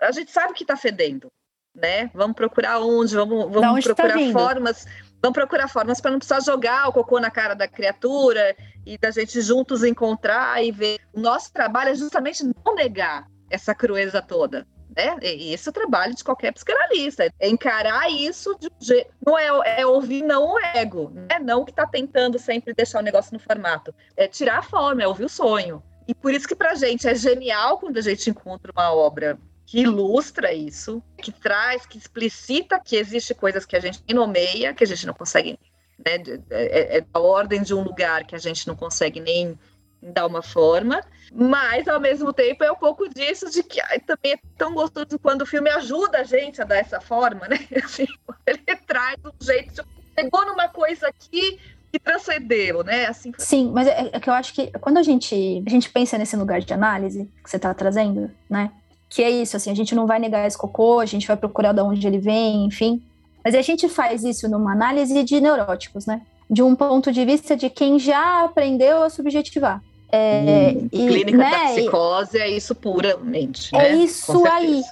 a gente sabe que está fedendo, né? Vamos procurar onde, vamos, vamos procurar tá formas Vamos procurar formas para não precisar jogar o cocô na cara da criatura e da gente juntos encontrar e ver. O nosso trabalho é justamente não negar essa crueza toda. Né? Esse é o trabalho de qualquer psicanalista, é encarar isso de um jeito. Não é, é ouvir não o ego, né? não que está tentando sempre deixar o negócio no formato. É tirar a fome, é ouvir o sonho. E por isso que para a gente é genial quando a gente encontra uma obra que ilustra isso, que traz, que explicita que existe coisas que a gente nomeia, que a gente não consegue, né, é, é da ordem de um lugar que a gente não consegue nem dar uma forma, mas ao mesmo tempo é um pouco disso de que ai, também é tão gostoso quando o filme ajuda a gente a dar essa forma, né? Assim, ele traz um jeito pegou numa coisa aqui que transcendeu, né? Assim, Sim, mas é, é, que eu acho que quando a gente, a gente pensa nesse lugar de análise que você está trazendo, né? Que é isso, assim, a gente não vai negar esse cocô, a gente vai procurar de onde ele vem, enfim. Mas a gente faz isso numa análise de neuróticos, né? De um ponto de vista de quem já aprendeu a subjetivar. É, e, clínica né, da psicose é isso puramente. É né? isso aí.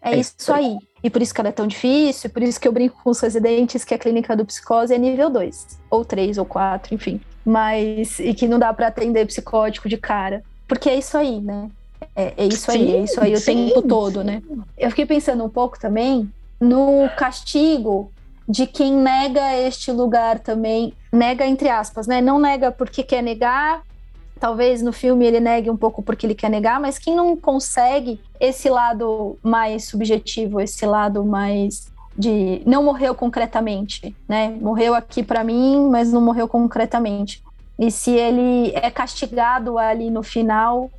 É, é isso, isso aí. E por isso que ela é tão difícil, por isso que eu brinco com os residentes que a clínica do psicose é nível 2, ou 3, ou 4, enfim. Mas, e que não dá para atender psicótico de cara. Porque é isso aí, né? É, é isso sim, aí, é isso aí o sim, tempo todo, né? Eu fiquei pensando um pouco também no castigo de quem nega este lugar também, nega entre aspas, né? Não nega porque quer negar, talvez no filme ele negue um pouco porque ele quer negar, mas quem não consegue esse lado mais subjetivo, esse lado mais de não morreu concretamente, né? Morreu aqui para mim, mas não morreu concretamente. E se ele é castigado ali no final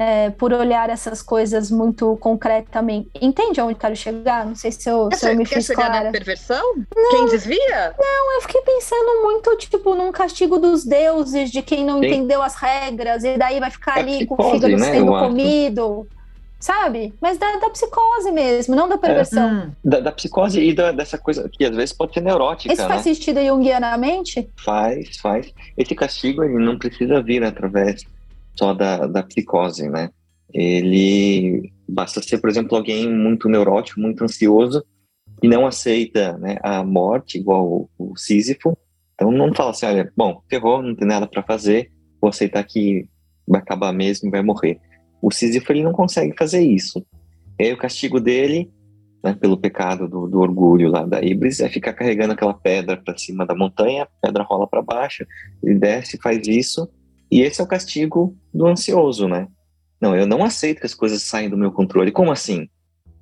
é, por olhar essas coisas muito concretamente. Entende onde quero chegar? Não sei se eu, se eu me fiz chegar clara. na perversão? Não, quem desvia? Não, eu fiquei pensando muito, tipo, num castigo dos deuses, de quem não Sim. entendeu as regras, e daí vai ficar é ali com o fígado né, sendo comido sabe? Mas da, da, psicose mesmo, não da perversão. É, hum. da, da, psicose e da, dessa coisa que às vezes pode ser neurótica. Isso faz né? sentido junguianamente? Faz, faz. Esse castigo ele não precisa vir através só da, da psicose, né? Ele basta ser, por exemplo, alguém muito neurótico, muito ansioso e não aceita né, a morte, igual o, o Sísifo. Então não fala assim, olha, bom, ferrou, não tem nada para fazer, vou aceitar que vai acabar mesmo vai morrer. O Sísifo ele não consegue fazer isso. E aí o castigo dele, né, pelo pecado do, do, orgulho lá da Ibris, é ficar carregando aquela pedra para cima da montanha, a pedra rola para baixo, ele desce, faz isso e esse é o castigo do ansioso, né? Não, eu não aceito que as coisas saiam do meu controle. Como assim?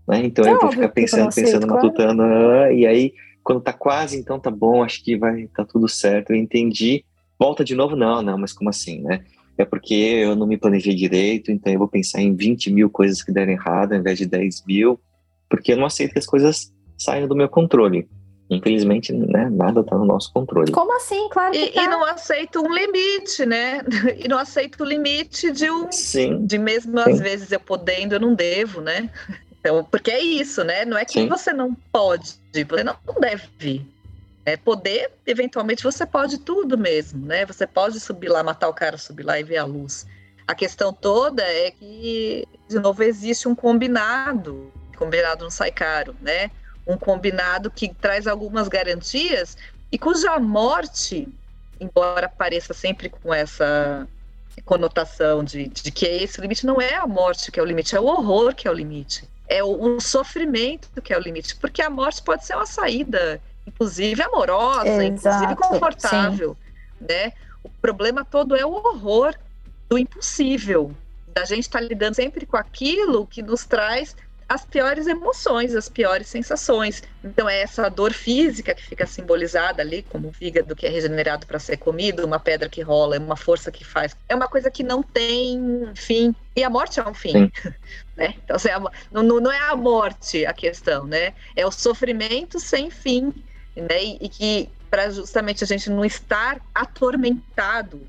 Né? Então é eu vou ficar pensando, aceito, pensando, claro. matutando, ah, e aí quando tá quase, então tá bom, acho que vai tá tudo certo, eu entendi. Volta de novo, não, não, mas como assim, né? É porque eu não me planejei direito, então eu vou pensar em 20 mil coisas que deram errado ao invés de 10 mil, porque eu não aceito que as coisas saiam do meu controle. Infelizmente, né, nada está no nosso controle. Como assim? Claro que e, tá. e não aceito um limite, né? E não aceito o limite de um. Sim. De mesmo Sim. às vezes eu podendo, eu não devo, né? Então, porque é isso, né? Não é que Sim. você não pode, você não deve. É, poder, eventualmente, você pode tudo mesmo, né? Você pode subir lá, matar o cara, subir lá e ver a luz. A questão toda é que, de novo, existe um combinado. Combinado não sai caro, né? Um combinado que traz algumas garantias e cuja morte, embora pareça sempre com essa conotação de, de que esse limite não é a morte que é o limite, é o horror que é o limite, é o, o sofrimento que é o limite, porque a morte pode ser uma saída, inclusive amorosa, Exato, inclusive confortável, sim. né? O problema todo é o horror do impossível, da gente estar tá lidando sempre com aquilo que nos traz as piores emoções, as piores sensações. Então é essa dor física que fica simbolizada ali como o fígado que é regenerado para ser comido, uma pedra que rola, é uma força que faz. É uma coisa que não tem fim. E a morte é um fim. né? Então assim, não, não é a morte a questão, né? É o sofrimento sem fim, né? E, e que para justamente a gente não estar atormentado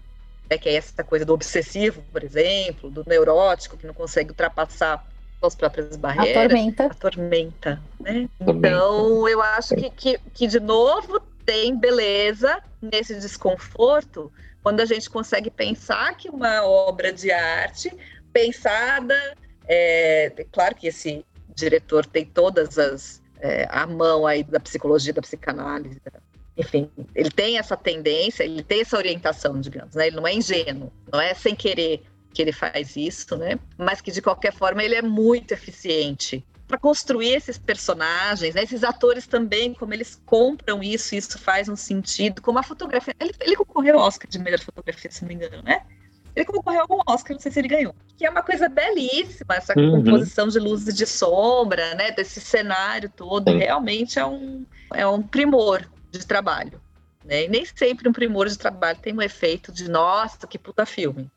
né, que é essa coisa do obsessivo, por exemplo, do neurótico que não consegue ultrapassar as próprias barreiras. A tormenta. A tormenta, né? Então, eu acho que, que, que, de novo, tem beleza nesse desconforto quando a gente consegue pensar que uma obra de arte pensada, é, claro que esse diretor tem todas as é, a mão aí da psicologia, da psicanálise, enfim, ele tem essa tendência, ele tem essa orientação, digamos, né? Ele não é ingênuo, não é sem querer que ele faz isso, né? Mas que de qualquer forma ele é muito eficiente para construir esses personagens, né? esses atores também, como eles compram isso, isso faz um sentido, como a fotografia. Ele, ele concorreu ao Oscar de melhor fotografia, se não me engano, né? Ele concorreu ao Oscar, não sei se ele ganhou. Que é uma coisa belíssima, essa uhum. composição de luzes de sombra, né? Desse cenário todo. Sim. Realmente é um, é um primor de trabalho. Né? E nem sempre um primor de trabalho tem um efeito de nossa, que puta filme.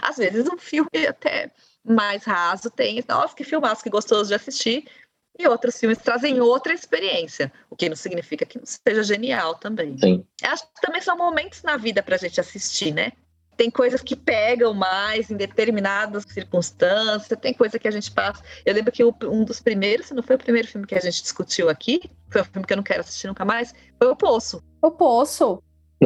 Às vezes um filme até mais raso tem, nossa, que filmaço, que gostoso de assistir, e outros filmes trazem outra experiência, o que não significa que não seja genial também. Sim. Acho que também são momentos na vida para a gente assistir, né? Tem coisas que pegam mais em determinadas circunstâncias, tem coisa que a gente passa. Eu lembro que um dos primeiros, se não foi o primeiro filme que a gente discutiu aqui, foi um filme que eu não quero assistir nunca mais, foi O Poço. O Poço.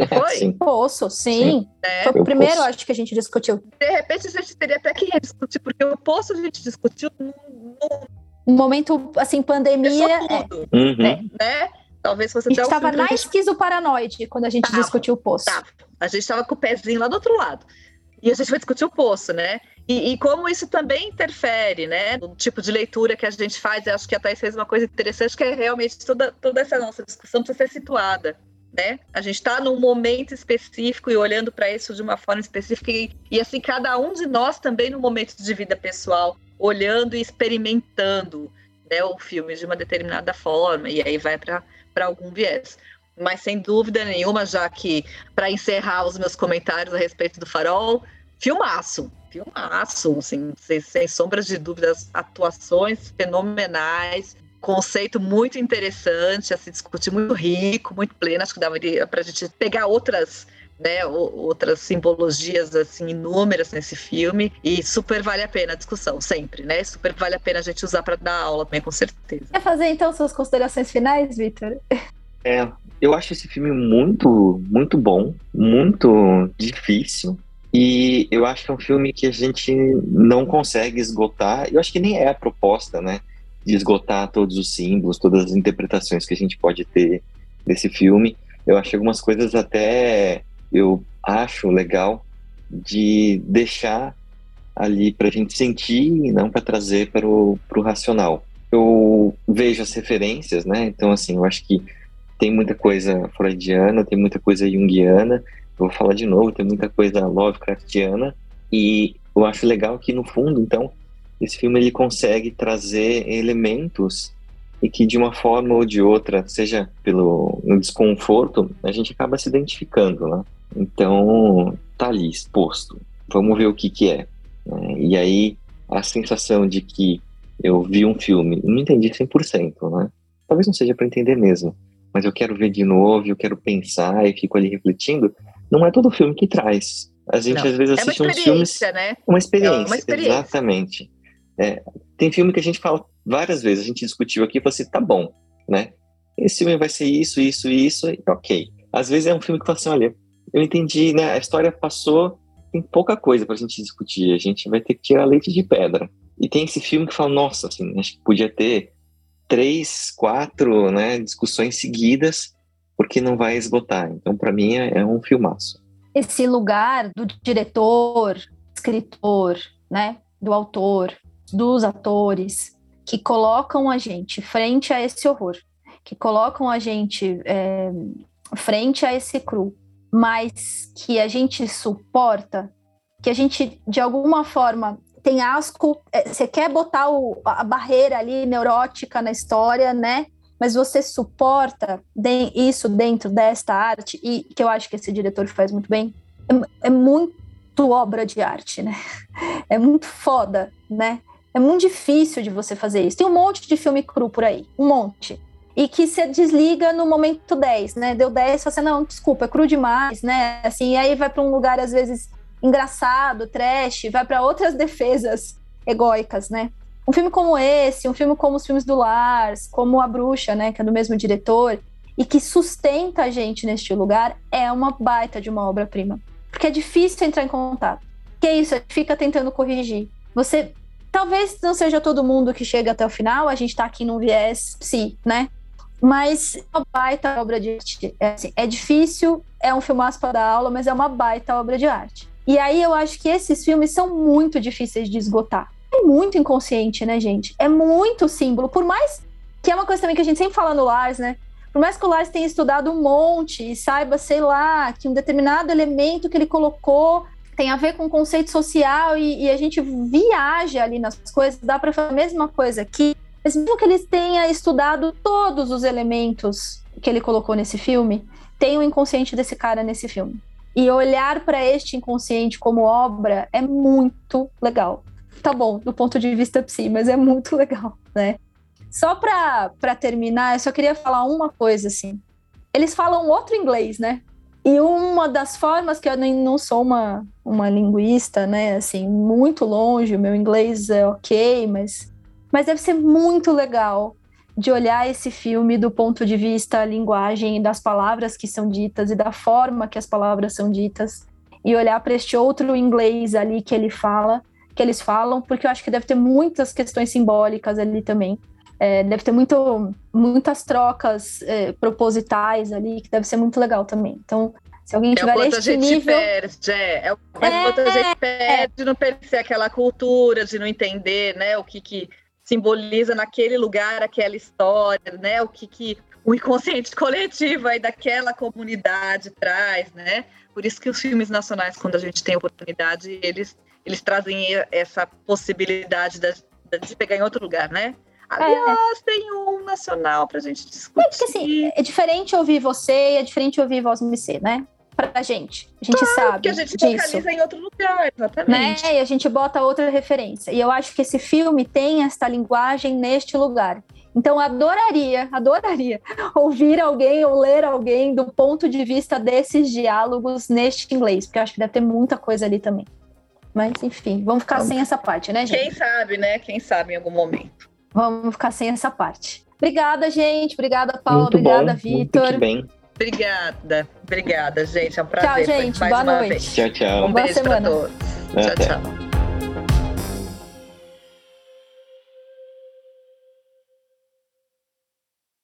Foi? sim. Poço, sim. sim. É. Foi o primeiro, acho que a gente discutiu. De repente a gente teria até que rediscutir, porque o Poço a gente discutiu num, um momento, assim, pandemia. É, uhum. né? né? Talvez você A gente estava na esquizoparanoide quando a gente tava, discutiu o poço. Tava. A gente estava com o pezinho lá do outro lado. E a gente vai discutir o poço, né? E, e, como isso também interfere, né? No tipo de leitura que a gente faz. Eu acho que a Thais fez uma coisa interessante, que é realmente toda, toda essa nossa discussão precisa ser situada. Né? A gente está num momento específico e olhando para isso de uma forma específica e, e, assim cada um de nós também no momento de vida pessoal olhando e experimentando né, o filme de uma determinada forma, e aí vai para algum viés. Mas sem dúvida nenhuma, já que para encerrar os meus comentários a respeito do farol, filmaço, filmaço, assim, sem, sem sombras de dúvidas, atuações fenomenais, conceito muito interessante a se discutir, muito rico, muito pleno. Acho que dá para a gente pegar outras né, outras simbologias assim inúmeras nesse filme e super vale a pena a discussão sempre, né? Super vale a pena a gente usar para dar aula também com certeza. Quer fazer então suas considerações finais, Victor? É, eu acho esse filme muito muito bom, muito difícil. E eu acho que é um filme que a gente não consegue esgotar. Eu acho que nem é a proposta, né? De esgotar todos os símbolos, todas as interpretações que a gente pode ter desse filme. Eu acho algumas coisas até eu acho legal de deixar ali para a gente sentir e não para trazer para o racional. Eu vejo as referências, né? Então, assim, eu acho que tem muita coisa freudiana, tem muita coisa junguiana, eu vou falar de novo, tem muita coisa Lovecraftiana, e eu acho legal que, no fundo, então, esse filme ele consegue trazer elementos e que de uma forma ou de outra, seja pelo desconforto, a gente acaba se identificando, né? Então, tá ali exposto. Vamos ver o que que é. Né? E aí, a sensação de que eu vi um filme, não entendi 100%, né? Talvez não seja para entender mesmo, mas eu quero ver de novo, eu quero pensar e fico ali refletindo. Não é todo filme que traz. A gente não. às vezes assiste é uns filmes. Né? Uma experiência, é uma experiência. exatamente. É, tem filme que a gente fala várias vezes, a gente discutiu aqui e falou assim: tá bom, né? Esse filme vai ser isso, isso, isso, e ok. Às vezes é um filme que fala assim: olha, eu entendi, né? A história passou, tem pouca coisa pra gente discutir. A gente vai ter que tirar leite de pedra. E tem esse filme que fala, nossa, assim, acho que podia ter três, quatro, né, discussões seguidas, porque não vai esgotar. Então, para mim, é, é um filmaço. Esse lugar do diretor, escritor, né, do autor, dos atores, que colocam a gente frente a esse horror, que colocam a gente é, frente a esse cru, mas que a gente suporta, que a gente de alguma forma tem asco, é, você quer botar o, a barreira ali neurótica na história, né? Mas você suporta isso dentro desta arte, e que eu acho que esse diretor faz muito bem, é, é muito obra de arte, né? É muito foda, né? É muito difícil de você fazer isso. Tem um monte de filme cru por aí, um monte e que você desliga no momento 10, né? Deu 10, você, não, desculpa, é cru demais, né? Assim, e aí vai para um lugar, às vezes, engraçado, trash, vai para outras defesas egóicas, né? Um filme como esse, um filme como os filmes do Lars, como A Bruxa, né, que é do mesmo diretor, e que sustenta a gente neste lugar, é uma baita de uma obra-prima. Porque é difícil entrar em contato. Que é isso, a gente fica tentando corrigir. Você talvez não seja todo mundo que chega até o final, a gente está aqui num viés psi, né? Mas é uma baita obra de arte. É, assim, é difícil, é um filmaço para dar aula, mas é uma baita obra de arte. E aí eu acho que esses filmes são muito difíceis de esgotar. É muito inconsciente, né, gente? É muito símbolo. Por mais que é uma coisa também que a gente sempre fala no Lars, né? Por mais que o Lars tenha estudado um monte e saiba, sei lá, que um determinado elemento que ele colocou tem a ver com conceito social e, e a gente viaja ali nas coisas, dá para fazer a mesma coisa aqui mas mesmo que ele tenha estudado todos os elementos que ele colocou nesse filme, tem o inconsciente desse cara nesse filme. E olhar para este inconsciente como obra é muito legal. Tá bom, do ponto de vista psi, mas é muito legal, né? Só para terminar, eu só queria falar uma coisa assim. Eles falam outro inglês, né? E uma das formas que eu nem, não sou uma, uma linguista, né? Assim, muito longe, o meu inglês é ok, mas, mas deve ser muito legal de olhar esse filme do ponto de vista linguagem das palavras que são ditas e da forma que as palavras são ditas e olhar para este outro inglês ali que ele fala, que eles falam, porque eu acho que deve ter muitas questões simbólicas ali também. É, deve ter muito, muitas trocas é, propositais ali, que deve ser muito legal também. Então, se alguém tiver é o este a gente nível... Perde, é, é o quanto a gente perde de não perceber aquela cultura, de não entender né, o que, que simboliza naquele lugar aquela história, né? O que, que o inconsciente coletivo aí daquela comunidade traz, né? Por isso que os filmes nacionais, quando a gente tem oportunidade, eles, eles trazem essa possibilidade de, de pegar em outro lugar, né? Aliás, é. tem um nacional pra gente discutir. É, porque, assim, é diferente ouvir você e é diferente ouvir Voz MC, né? Pra gente. A gente claro, sabe. Porque a gente disso. localiza em outro lugar, exatamente. Né? E a gente bota outra referência. E eu acho que esse filme tem esta linguagem neste lugar. Então, adoraria, adoraria ouvir alguém ou ler alguém do ponto de vista desses diálogos neste inglês, porque eu acho que deve ter muita coisa ali também. Mas, enfim, vamos ficar então, sem essa parte, né, gente? Quem sabe, né? Quem sabe em algum momento. Vamos ficar sem essa parte. Obrigada, gente. Obrigada, Paula. Muito obrigada, Vitor. Muito bem. Obrigada, obrigada, gente. É um prazer. Tchau, gente. Boa noite. Vez. Tchau, tchau. Um Boa beijo para todos. Tchau, tchau.